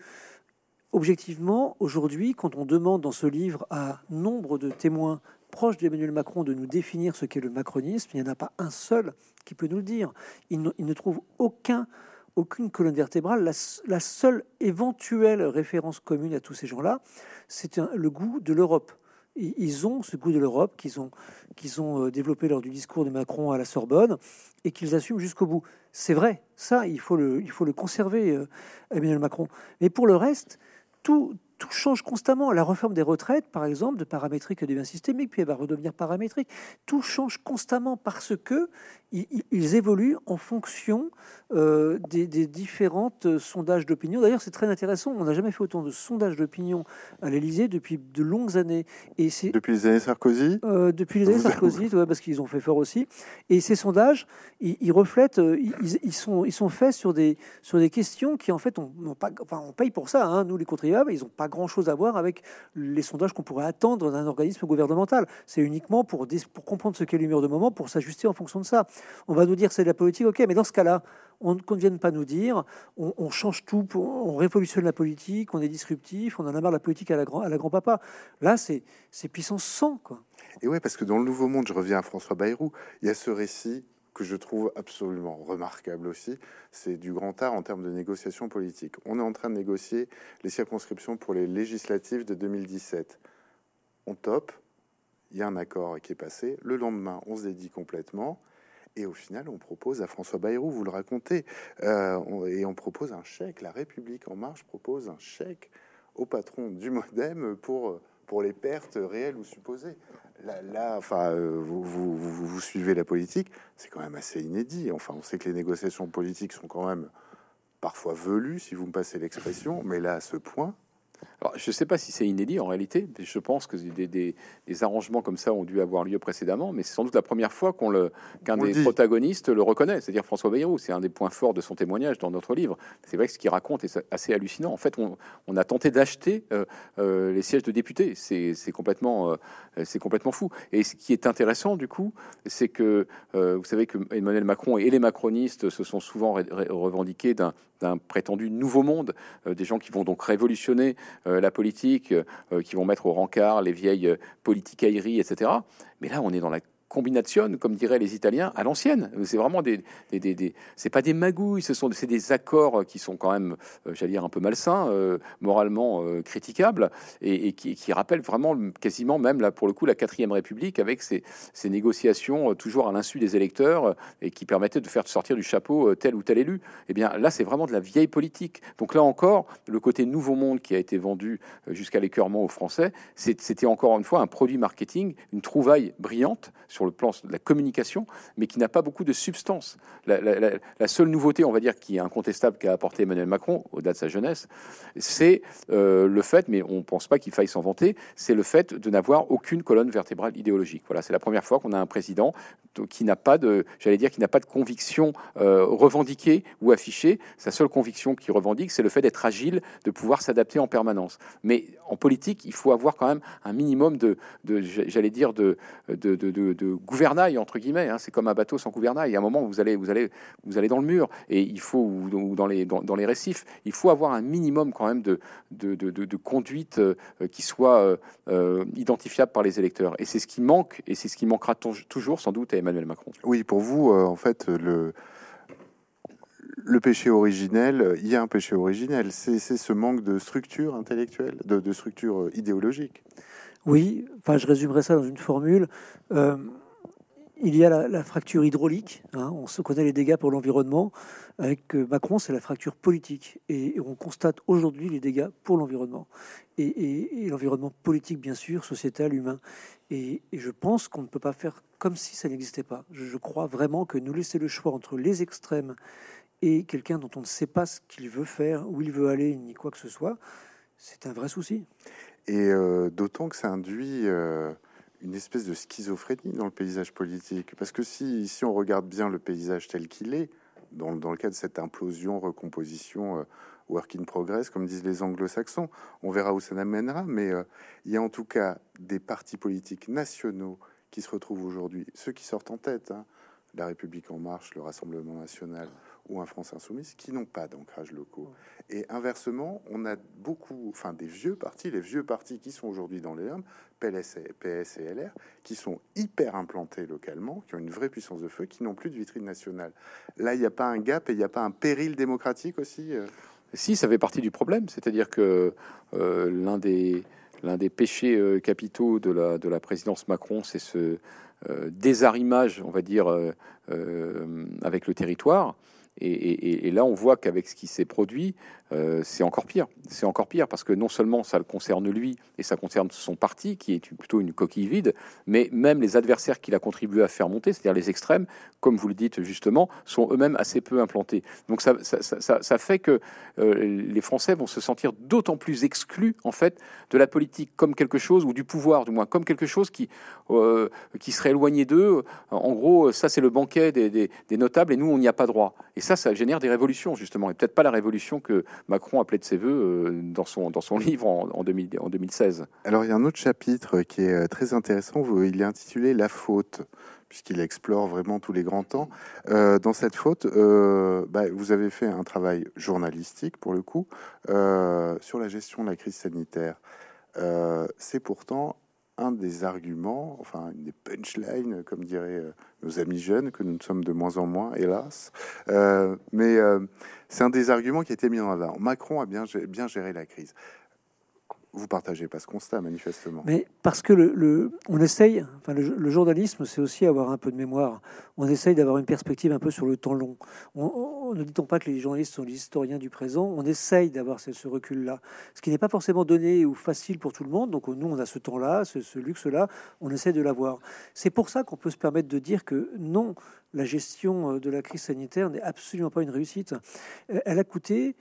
Objectivement, aujourd'hui, quand on demande dans ce livre à nombre de témoins proche d'Emmanuel Macron de nous définir ce qu'est le macronisme. Il n'y en a pas un seul qui peut nous le dire. Il ne, trouve aucun, aucune colonne vertébrale. La, seule éventuelle référence commune à tous ces gens-là, c'est le goût de l'Europe. Ils ont ce goût de l'Europe qu'ils ont, qu'ils ont euh, développé lors du discours de Macron à la Sorbonne et qu'ils assument jusqu'au bout. C'est vrai, ça, il faut le, il faut le conserver, euh, Emmanuel Macron. Mais pour le reste, tout, tout change constamment. La réforme des retraites, par exemple, de paramétrique devient systémique, puis elle va redevenir paramétrique. Tout change constamment parce que ils, évoluent en fonction euh, des, différents euh, sondages d'opinion. D'ailleurs, c'est très intéressant. On n'a jamais fait autant de sondages d'opinion à l'Élysée depuis de longues années. Et c'est depuis les années Sarkozy? Euh, depuis les années Sarkozy, ouais, parce qu'ils ont fait fort aussi. Et ces sondages, ils, reflètent, ils, sont, ils sont faits sur des sur des questions qui en fait on, pas, enfin, on paye pour ça. Hein, nous, les contribuables, ils n'ont pas grand-chose à voir avec les sondages qu'on pourrait attendre d'un organisme gouvernemental. C'est uniquement pour, pour comprendre ce qu'est l'humeur de moment, pour s'ajuster en fonction de ça. On va nous dire c'est de la politique, ok, mais dans ce cas-là, on ne vienne pas nous dire on, change tout, on révolutionne la politique, on est disruptif, on en a marre de la politique à la, grand-papa. Là, c'est puissance 100, quoi. Et ouais, parce que dans le Nouveau Monde, je reviens à François Bayrou, il y a ce récit que je trouve absolument remarquable aussi, c'est du grand art en termes de négociation politique. On est en train de négocier les circonscriptions pour les législatives de 2017. On top, il y a un accord qui est passé. Le lendemain, on se dédie complètement. Et au final, on propose à François Bayrou, vous le racontez, euh, et on propose un chèque. La République en marche propose un chèque au patron du MoDem pour, pour les pertes réelles ou supposées. Là, enfin, euh, vous, vous, vous, suivez la politique, c'est quand même assez inédit. Enfin, on sait que les négociations politiques sont quand même parfois velues, si vous me passez l'expression, mais là, à ce point, je ne sais pas si c'est inédit en réalité. Je pense que des, des, arrangements comme ça ont dû avoir lieu précédemment, mais c'est sans doute la première fois qu'on le, qu'un des protagonistes le reconnaît, c'est-à-dire François Bayrou. C'est un des points forts de son témoignage dans notre livre. C'est vrai que ce qu'il raconte est assez hallucinant. En fait, on, a tenté d'acheter euh, euh, les sièges de députés. C'est, complètement, euh, c'est complètement fou. Et ce qui est intéressant, du coup, c'est que vous savez que Emmanuel Macron et les macronistes se sont souvent revendiqués d'un d'un prétendu nouveau monde, euh, des gens qui vont donc révolutionner euh, la politique, euh, qui vont mettre au rencard les vieilles politicailleries, etc. Mais là, on est dans la combination, comme diraient les Italiens, à l'ancienne. C'est vraiment des, des, c'est pas des magouilles, ce sont c'est des accords qui sont quand même, euh, j'allais dire, un peu malsains, euh, moralement euh, critiquables, et, qui, qui, rappellent vraiment quasiment même là pour le coup la quatrième République avec ces négociations toujours à l'insu des électeurs et qui permettaient de faire sortir du chapeau tel ou tel élu. Eh bien là, c'est vraiment de la vieille politique. Donc là encore, le côté nouveau monde qui a été vendu jusqu'à l'écœurement aux Français, c'était encore une fois un produit marketing, une trouvaille brillante sur le plan de la communication, mais qui n'a pas beaucoup de substance. La, seule nouveauté, on va dire, qui est incontestable qu'a apporté Emmanuel Macron, au-delà de sa jeunesse, c'est euh, le fait, mais on ne pense pas qu'il faille s'en vanter, c'est le fait de n'avoir aucune colonne vertébrale idéologique. Voilà, c'est la première fois qu'on a un président qui n'a pas de, j'allais dire, qui n'a pas de conviction euh, revendiquée ou affichée. Sa seule conviction qu'il revendique, c'est le fait d'être agile, de pouvoir s'adapter en permanence. Mais en politique, il faut avoir quand même un minimum de, j'allais dire, de, gouvernail entre guillemets. Hein. c'est comme un bateau sans gouvernail. A un moment vous allez, vous allez, vous allez dans le mur et il faut ou, dans les dans, les récifs. Il faut avoir un minimum quand même de de, de, conduite euh, qui soit euh, euh, identifiable par les électeurs. Et c'est ce qui manque et c'est ce qui manquera toujours sans doute à Emmanuel Macron. Oui, pour vous, en fait, le péché originel, il y a un péché originel, c'est ce manque de structure intellectuelle, de structure idéologique. Oui, enfin, je résumerai ça dans une formule. Il y a la, fracture hydraulique. Hein. on se connaît les dégâts pour l'environnement. Avec euh, Macron, c'est la fracture politique. Et, on constate aujourd'hui les dégâts pour l'environnement. Et, l'environnement politique, bien sûr, sociétal, humain. Et, je pense qu'on ne peut pas faire comme si ça n'existait pas. Je, crois vraiment que nous laisser le choix entre les extrêmes et quelqu'un dont on ne sait pas ce qu'il veut faire, où il veut aller, ni quoi que ce soit, c'est un vrai souci. Et euh, d'autant que ça induit... Euh, une espèce de schizophrénie dans le paysage politique. Parce que si, si on regarde bien le paysage tel qu'il est, dans, dans, le cas de cette implosion, recomposition, euh, work in progress, comme disent les anglo-saxons, on verra où ça amènera, mais euh, il y a en tout cas des partis politiques nationaux qui se retrouvent aujourd'hui, ceux qui sortent en tête, hein, la République en marche, le Rassemblement national ou un France insoumise, qui n'ont pas d'ancrage locaux. Et inversement, on a beaucoup, enfin des vieux partis, les vieux partis qui sont aujourd'hui dans les urnes, PLS et, PS et LR, qui sont hyper implantés localement, qui ont une vraie puissance de feu, qui n'ont plus de vitrine nationale. Là, il n'y a pas un gap et il n'y a pas un péril démocratique aussi euh? Si, ça fait partie du problème. C'est-à-dire que euh, l'un des, l'un des péchés euh, capitaux de la, de la présidence Macron, c'est ce désarrimage, on va dire, avec le territoire. Et, là, on voit qu'avec ce qui s'est produit, euh, c'est encore pire. C'est encore pire parce que non seulement ça le concerne lui et ça concerne son parti, qui est plutôt une coquille vide, mais même les adversaires qu'il a contribué à faire monter, c'est-à-dire les extrêmes, comme vous le dites justement, sont eux-mêmes assez peu implantés. Donc ça, fait que euh, les Français vont se sentir d'autant plus exclus, en fait, de la politique comme quelque chose, ou du pouvoir du moins, comme quelque chose qui, euh, qui serait éloigné d'eux. En gros, ça c'est le banquet des, des, notables et nous, on n'y a pas droit. Ça, ça génère des révolutions, justement, et peut-être pas la révolution que Macron appelait de ses voeux euh, dans, son, dans son *laughs* livre en, en, 2016. Alors, il y a un autre chapitre qui est euh, très intéressant. Il est intitulé La faute puisqu'il explore vraiment tous les grands temps. Euh, dans cette faute, bah, vous avez fait un travail journalistique, pour le coup, sur la gestion de la crise sanitaire. C'est pourtant un des arguments, enfin une des punchlines, comme diraient euh, nos amis jeunes, que nous sommes de moins en moins, hélas. Euh, mais euh, c'est un des arguments qui a été mis en avant. Macron a bien, bien géré la crise. Vous partagez pas ce constat, manifestement. Mais parce que le, on essaye, enfin le, journalisme, c'est aussi avoir un peu de mémoire. On essaye d'avoir une perspective un peu sur le temps long. On, ne dit-on pas que les journalistes sont les historiens du présent On essaye d'avoir ce, recul-là, ce qui n'est pas forcément donné ou facile pour tout le monde. Donc nous, on a ce temps-là, ce, luxe-là, on essaie de l'avoir. C'est pour ça qu'on peut se permettre de dire que non, la gestion euh, de la crise sanitaire n'est absolument pas une réussite. Euh, elle a coûté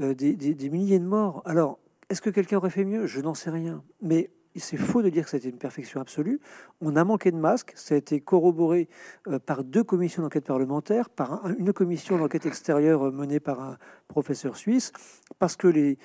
euh, des, des milliers de morts. Alors Est-ce que quelqu'un aurait fait mieux? Je n'en sais rien. Mais c'est faux de dire que c'était une perfection absolue. On a manqué de masques. Ça a été corroboré euh, par deux commissions d'enquête parlementaire, par une commission d'enquête extérieure euh, menée par un professeur suisse, parce que les,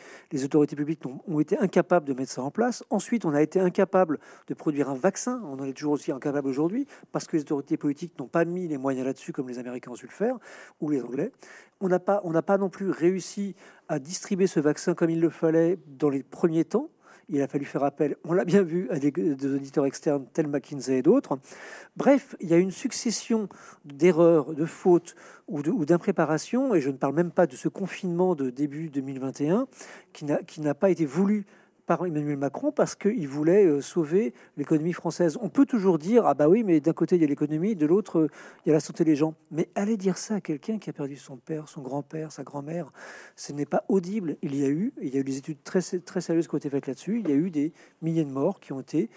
autorités publiques ont, été incapables de mettre ça en place. Ensuite, on a été incapable de produire un vaccin. On en est toujours aussi incapable aujourd'hui, parce que les autorités politiques n'ont pas mis les moyens là-dessus, comme les Américains ont su le faire, ou les Anglais. On n'a pas, pas non plus réussi à distribuer ce vaccin comme il le fallait dans les premiers temps il a fallu faire appel, on l'a bien vu, à des, auditeurs externes tels McKinsey et d'autres. Bref, il y a une succession d'erreurs, de fautes ou d'impréparation, et je ne parle même pas de ce confinement de début 2021 qui n'a pas été voulu Emmanuel Macron parce qu'il voulait euh, sauver l'économie française. On peut toujours dire ah bah oui, mais d'un côté il y a l'économie, de l'autre il y a la santé des gens. Mais aller dire ça à quelqu'un qui a perdu son père, son grand-père, sa grand-mère, ce n'est pas audible. Il y a eu, il y a eu des études très sérieuses qui ont été faites là-dessus. Il y a eu des milliers de morts qui ont été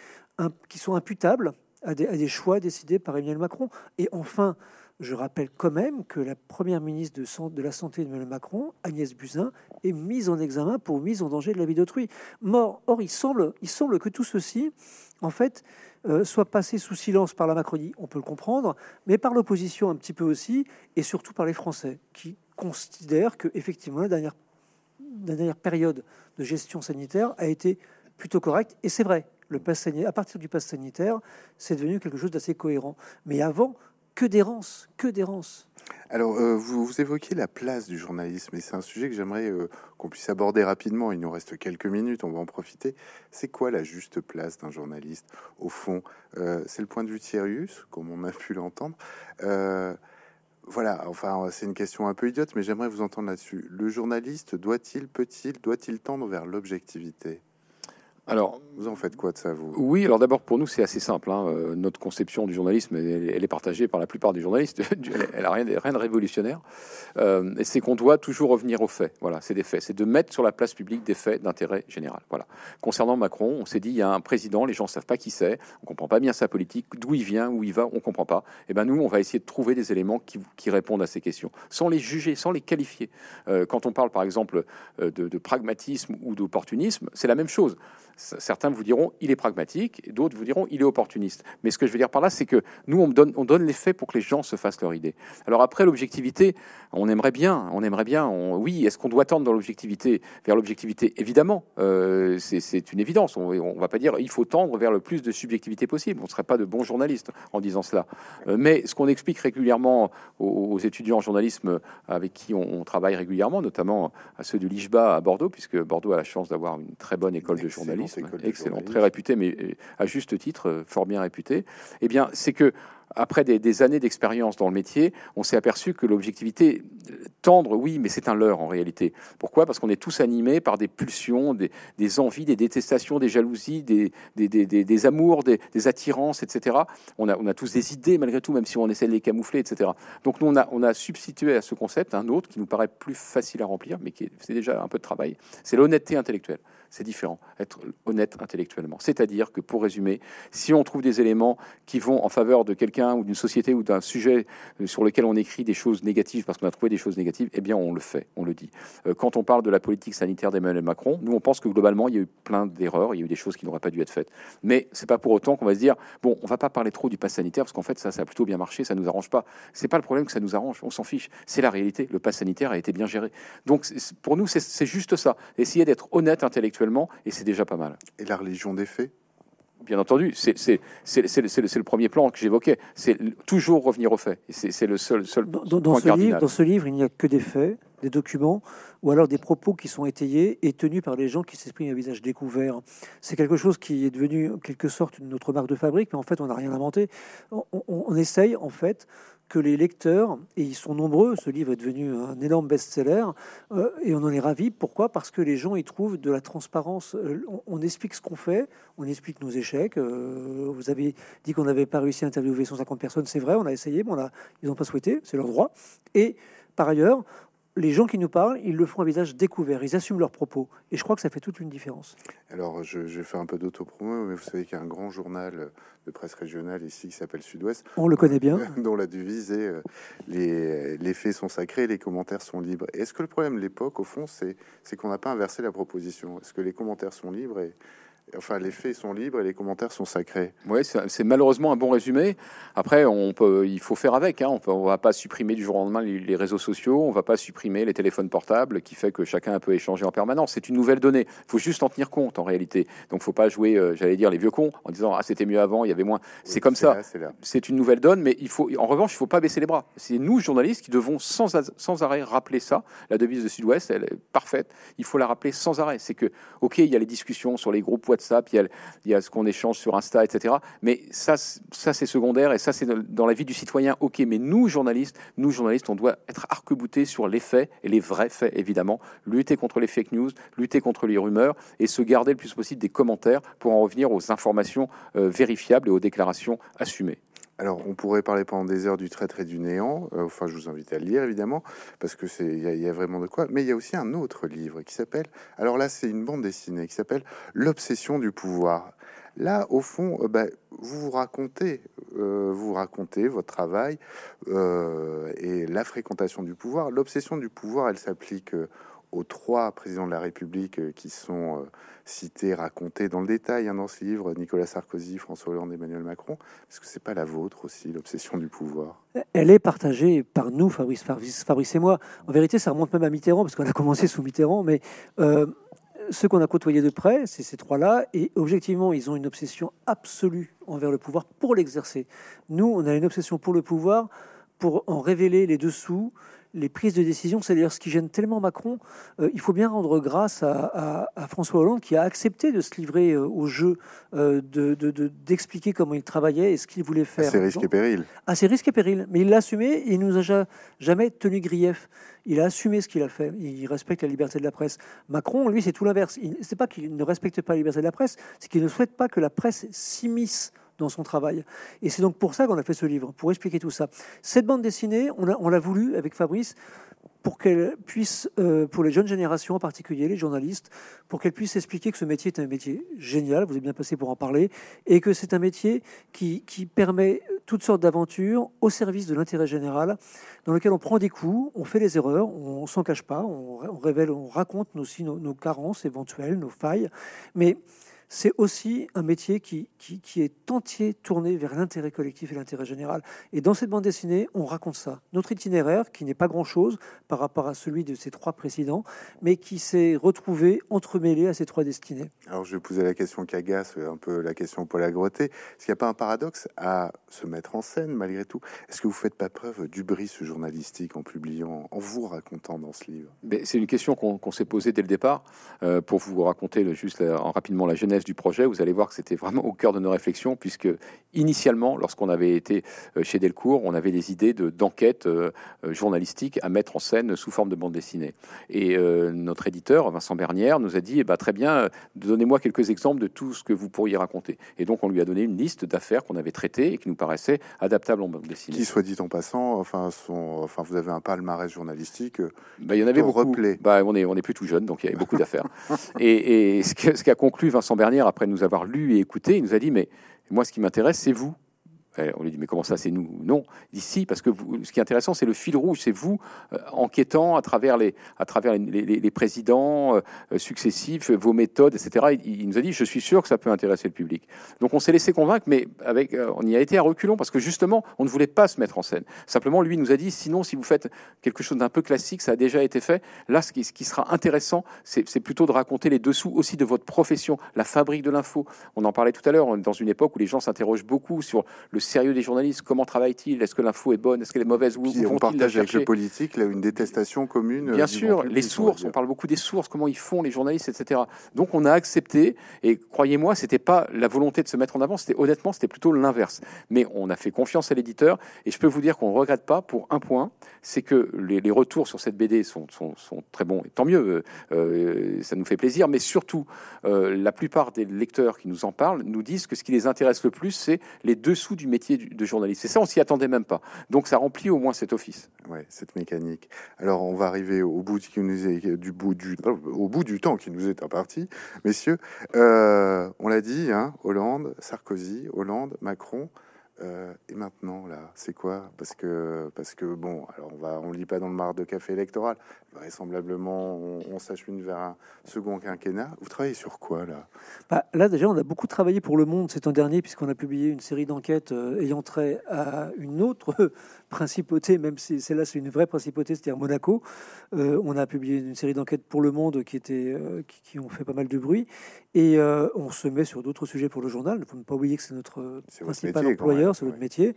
sont imputables à des, à des choix décidés par Emmanuel Macron. Et enfin. Je rappelle quand même que la première ministre de, la Santé Emmanuel Macron, Agnès Buzyn, est mise en examen pour mise en danger de la vie d'autrui. Mort. Or, il semble, il semble que tout ceci, en fait, euh, soit passé sous silence par la Macronie, on peut le comprendre, mais par l'opposition un petit peu aussi, et surtout par les Français, qui considèrent que effectivement la dernière, période de gestion sanitaire a été plutôt correcte. Et c'est vrai, le pass à partir du pass sanitaire, c'est devenu quelque chose d'assez cohérent. Mais avant, que d'errance, que d'errance. Alors, euh, vous, évoquez la place du journalisme, et c'est un sujet que j'aimerais euh, qu'on puisse aborder rapidement. Il nous reste quelques minutes, on va en profiter. C'est quoi la juste place d'un journaliste Au fond, euh, c'est le point de vue de comme on a pu l'entendre. voilà, enfin, c'est une question un peu idiote, mais j'aimerais vous entendre là-dessus. Le journaliste doit-il, peut-il, doit-il tendre vers l'objectivité? Alors, vous en faites quoi de ça, vous? Oui, alors d'abord, pour nous, c'est assez simple. Hein. Euh, notre conception du journalisme, elle, est partagée par la plupart des journalistes. *laughs* elle n'a rien, rien, de révolutionnaire. Euh, c'est qu'on doit toujours revenir aux faits. Voilà, c'est des faits. C'est de mettre sur la place publique des faits d'intérêt général. Voilà. Concernant Macron, on s'est dit, il y a un président, les gens ne savent pas qui c'est, on comprend pas bien sa politique, d'où il vient, où il va, on comprend pas. Et eh ben nous, on va essayer de trouver des éléments qui, qui répondent à ces questions, sans les juger, sans les qualifier. Euh, quand on parle, par exemple, de, de pragmatisme ou d'opportunisme, c'est la même chose. Certains vous diront il est pragmatique, d'autres vous diront il est opportuniste. Mais ce que je veux dire par là, c'est que nous, on donne, on donne les faits pour que les gens se fassent leur idée. Alors après, l'objectivité, on aimerait bien, on aimerait bien. oui, est-ce qu'on doit tendre dans l'objectivité vers l'objectivité? Évidemment, euh, c'est une évidence. On ne va pas dire il faut tendre vers le plus de subjectivité possible. On ne serait pas de bons journalistes en disant cela. Euh, mais ce qu'on explique régulièrement aux, étudiants en journalisme avec qui on, travaille régulièrement, notamment à ceux de l'IJBA à Bordeaux, puisque Bordeaux a la chance d'avoir une très bonne école de journalisme excellent, très réputé, mais euh, à juste titre, euh, fort bien réputé, eh bien, c'est que après des, années d'expérience dans le métier, on s'est aperçu que l'objectivité tendre, oui, mais c'est un leurre en réalité. Pourquoi? Parce qu'on est tous animés par des pulsions, des, envies, des détestations, des jalousies, des, amours, des, attirances, etc. On a, on a tous des idées malgré tout, même si on essaie de les camoufler, etc. Donc nous, on a, on a substitué à ce concept un autre qui nous paraît plus facile à remplir, mais qui c'est déjà un peu de travail. C'est l'honnêteté intellectuelle c'est différent, être honnête intellectuellement. C'est-à-dire que, pour résumer, si on trouve des éléments qui vont en faveur de quelqu'un ou d'une société ou d'un sujet euh, sur lequel on écrit des choses négatives parce qu'on a trouvé des choses négatives, eh bien, on le fait, on le dit. Euh, quand on parle de la politique sanitaire d'Emmanuel Macron, nous, on pense que globalement, il y a eu plein d'erreurs, il y a eu des choses qui n'auraient pas dû être faites. Mais c'est pas pour autant qu'on va se dire, bon, on va pas parler trop du pass sanitaire parce qu'en fait, ça, ça a plutôt bien marché, ça nous arrange pas. C'est pas le problème que ça nous arrange, on s'en fiche. C'est la réalité. Le pass sanitaire a été bien géré. Donc, pour nous, c'est juste ça. Essayer d'être honnête intellectuellement et c'est déjà pas mal. Et la religion des faits? Bien entendu, c'est le premier plan que j'évoquais. C'est toujours revenir aux faits. C'est le seul, seul dans, dans, ce livre, dans ce livre, il n'y a que des faits, des documents, ou alors des propos qui sont étayés et tenus par les gens qui s'expriment à visage découvert. C'est quelque chose qui est devenu en quelque sorte notre marque de fabrique, mais en fait, on n'a rien inventé. On, on, essaye, en fait, que les lecteurs, et ils sont nombreux, ce livre est devenu un énorme best-seller, euh, et on en est ravi. Pourquoi? Parce que les gens y trouvent de la transparence. Euh, on, explique ce qu'on fait, on explique nos échecs. Euh, vous avez dit qu'on n'avait pas réussi à interviewer 150 personnes, c'est vrai, on a essayé, mais on ils n'ont pas souhaité, c'est leur droit. Et par ailleurs, les gens qui nous parlent, ils le font à visage découvert, ils assument leurs propos. Et je crois que ça fait toute une différence. Alors, je, je vais faire un peu d'autopromo, mais vous savez qu'il y a un grand journal de presse régionale ici qui s'appelle Sud-Ouest. On le connaît bien. *laughs* Dont la devise est euh, les, les, faits sont sacrés, les commentaires sont libres. Est-ce que le problème de l'époque, au fond, c'est qu'on n'a pas inversé la proposition? Est-ce que les commentaires sont libres et, Enfin, les faits sont libres et les commentaires sont sacrés. Oui, c'est malheureusement un bon résumé. Après, on peut, il faut faire avec. Hein. On ne va pas supprimer du jour au lendemain les, réseaux sociaux. On ne va pas supprimer les téléphones portables, qui fait que chacun peut échanger en permanence. C'est une nouvelle donnée. Il faut juste en tenir compte en réalité. Donc, il ne faut pas jouer, euh, j'allais dire, les vieux cons en disant ah c'était mieux avant, il y avait moins. c'est comme ça. C'est une nouvelle donne, mais il faut, en revanche, il ne faut pas baisser les bras. C'est nous journalistes qui devons sans, sans arrêt rappeler ça. La devise de Sud-Ouest, elle est parfaite. Il faut la rappeler sans arrêt. C'est que ok, il y a les discussions sur les groupes WhatsApp, il y a, ce qu'on échange sur Insta, etc. Mais ça, ça c'est secondaire et ça, c'est dans la vie du citoyen, ok. Mais nous, journalistes, nous, journalistes, on doit être arc-boutés sur les faits et les vrais faits, évidemment. Lutter contre les fake news, lutter contre les rumeurs et se garder le plus possible des commentaires pour en revenir aux informations euh, vérifiables et aux déclarations assumées. Alors, on pourrait parler pendant des heures du traître et du néant. Euh, enfin, je vous invite à le lire, évidemment, parce que c'est il y, a vraiment de quoi. Mais il y a aussi un autre livre qui s'appelle. Alors là, c'est une bande dessinée qui s'appelle L'obsession du pouvoir. Là, au fond, bah, vous vous racontez, euh, vous racontez votre travail et la fréquentation du pouvoir. L'obsession du pouvoir, elle s'applique aux trois présidents de la République qui sont cité, raconté dans le détail hein, dans ce livre, Nicolas Sarkozy, François Hollande, Emmanuel Macron. Est-ce que c'est pas la vôtre aussi, l'obsession du pouvoir? Elle est partagée par nous, Fabrice, Fabrice, et moi. En vérité, ça remonte même à Mitterrand, parce qu'on a commencé sous Mitterrand, mais euh, ceux qu'on a côtoyés de près, c'est ces trois-là, et objectivement, ils ont une obsession absolue envers le pouvoir pour l'exercer. Nous, on a une obsession pour le pouvoir, pour en révéler les dessous, les prises de décision, c'est d'ailleurs ce qui gêne tellement Macron. Euh, il faut bien rendre grâce à, François Hollande qui a accepté de se livrer euh, au jeu, euh, d'expliquer de, comment il travaillait et ce qu'il voulait faire. À ses risques et périls. À ses risques et périls. Mais il l'a assumé et il nous a jamais tenu grief. Il a assumé ce qu'il a fait. Il respecte la liberté de la presse. Macron, lui, c'est tout l'inverse. C'est pas qu'il ne respecte pas la liberté de la presse, c'est qu'il ne souhaite pas que la presse s'immisce dans son travail. Et c'est donc pour ça qu'on a fait ce livre, pour expliquer tout ça. Cette bande dessinée, on l'a voulu avec Fabrice pour qu'elle puisse, euh, pour les jeunes générations en particulier, les journalistes, pour qu'elle puisse expliquer que ce métier est un métier génial, vous êtes bien passé pour en parler, et que c'est un métier qui, qui permet toutes sortes d'aventures au service de l'intérêt général, dans lequel on prend des coups, on fait des erreurs, on s'en cache pas, on, révèle, on raconte aussi nos, nos carences éventuelles, nos failles, mais c'est aussi un métier qui, qui, est entier tourné vers l'intérêt collectif et l'intérêt général. Et dans cette bande dessinée, on raconte ça. Notre itinéraire, qui n'est pas grand-chose par rapport à celui de ces trois précédents, mais qui s'est retrouvé entremêlé à ces trois destinées. Alors je vais poser la question qui agace, un peu la question Paul Agroté. Est-ce qu'il n'y a pas un paradoxe à se mettre en scène malgré tout? Est-ce que vous ne faites pas preuve d'ubris journalistique en publiant, en vous racontant dans ce livre? C'est une question qu'on s'est posée dès le départ. Euh, pour vous raconter juste en rapidement la genèse du projet, vous allez voir que c'était vraiment au cœur de nos réflexions, puisque initialement, lorsqu'on avait été euh, chez Delcourt, on avait des idées d'enquête de, euh, journalistique à mettre en scène sous forme de bande dessinée. Et euh, notre éditeur, Vincent Bernière, nous a dit eh ben, très bien, donnez-moi quelques exemples de tout ce que vous pourriez raconter. Et donc, on lui a donné une liste d'affaires qu'on avait traitées et qui nous paraissaient adaptables en bande dessinée. Qui, soit dit en passant, enfin, vous avez un palmarès journalistique. Ben, il y en avait beaucoup. Bah, on est, on est plus tout jeune, donc il y avait beaucoup d'affaires. et, et ce qu'a conclu Vincent Bernière, après nous avoir lu et écouté, il nous a dit, mais moi, ce qui m'intéresse, c'est vous. On lui dit, mais comment ça, c'est nous Non? Si, parce que ce qui est intéressant, c'est le fil rouge, c'est vous euh, enquêtant à travers les, à travers les, présidents euh, successifs, vos méthodes, etc. Il, nous a dit, je suis sûr que ça peut intéresser le public. Donc on s'est laissé convaincre, mais avec, euh, on y a été à reculons, parce que justement, on ne voulait pas se mettre en scène. Simplement, lui nous a dit, sinon, si vous faites quelque chose d'un peu classique, ça a déjà été fait. Là, ce qui, ce qui sera intéressant, c'est plutôt de raconter les dessous aussi de votre profession, la fabrique de l'info. On en parlait tout à l'heure, dans une époque où les gens s'interrogent beaucoup sur le sérieux des journalistes. Comment travaillent-ils Est-ce que l'info est bonne? Est-ce qu'elle est mauvaise? Où, on partage avec le politique là, une détestation commune. Bien sûr, les sources. On parle beaucoup des sources, comment ils font les journalistes, etc. Donc on a accepté. Et croyez-moi, c'était pas la volonté de se mettre en avant. C'était honnêtement, c'était plutôt l'inverse. Mais on a fait confiance à l'éditeur. Et je peux vous dire qu'on ne regrette pas pour un point, c'est que les, retours sur cette BD sont, sont, très bons. Et tant mieux, euh, euh, ça nous fait plaisir. Mais surtout, euh, la plupart des lecteurs qui nous en parlent nous disent que ce qui les intéresse le plus, c'est les dessous du de journaliste. C'est ça, on s'y attendait même pas. Donc ça remplit au moins cet office. Ouais, cette mécanique. Alors on va arriver au bout du, du bout du au bout du temps qui nous est imparti, messieurs. Euh, on l'a dit, hein, Hollande, Sarkozy, Hollande, Macron. Euh, et maintenant, là, c'est quoi? Parce que, parce que bon, alors on va, lit pas dans le mar de café électoral. Vraisemblablement, on, on s'achemine vers un second quinquennat. Vous travaillez sur quoi là? Bah, Là, déjà, on a beaucoup travaillé pour Le Monde cet an dernier, puisqu'on a publié une série d'enquêtes euh, ayant trait à une autre *laughs* principauté, même si celle-là, c'est une vraie principauté, c'est-à-dire Monaco. Euh, on a publié une série d'enquêtes pour Le Monde qui, ont fait pas mal de bruit, et on se met sur d'autres sujets pour le journal. Il ne faut pas oublier que c'est notre principal employeur c'est notre métier.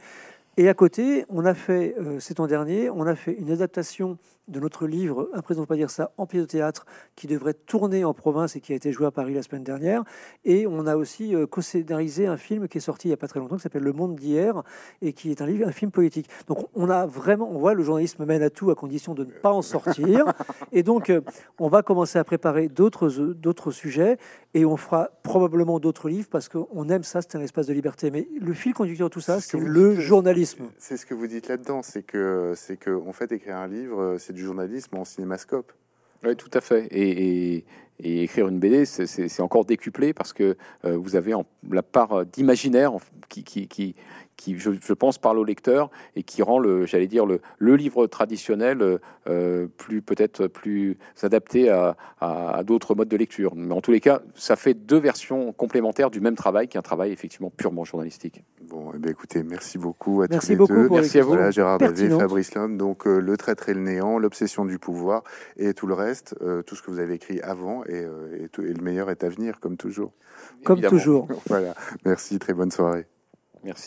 Et à côté, on a fait, euh, cet an dernier, on a fait une adaptation de notre livre Un président pas dire ça en pièce de théâtre qui devrait tourner en province et qui a été joué à Paris la semaine dernière. Et on a aussi euh, co-scénarisé un film qui est sorti il n'y a pas très longtemps qui s'appelle Le Monde d'hier et qui est un livre, un film politique. Donc on a vraiment, on voit le journalisme mène à tout à condition de ne pas en sortir. *laughs* et donc euh, on va commencer à préparer d'autres d'autres sujets et on fera probablement d'autres livres parce qu'on aime ça, c'est un espace de liberté. Mais le fil conducteur de tout ça, c'est le journalisme. C'est ce que vous dites là-dedans, c'est que c'est que en fait écrire un livre, c'est du journalisme en cinémascope. Oui, tout à fait. Et, écrire une BD, c'est encore décuplé parce que euh, vous avez en, la part d'imaginaire qui, qui, qui, qui, je, pense, parle au lecteur et qui rend le, j'allais dire, le, le, livre traditionnel euh, plus peut-être plus adapté à, à, d'autres modes de lecture. Mais en tous les cas, ça fait deux versions complémentaires du même travail, qui est un travail effectivement purement journalistique. Bon, eh bien, écoutez, merci beaucoup à merci tous beaucoup les deux. Merci à vous. Voilà, Gérard Davé, Fabrice Lhomme, donc euh, Le traître et le néant, L'obsession du pouvoir et tout le reste, euh, tout ce que vous avez écrit avant et, et, tout, et, le meilleur est à venir, comme toujours. Comme Évidemment. toujours. *laughs* voilà, merci, très bonne soirée. Merci.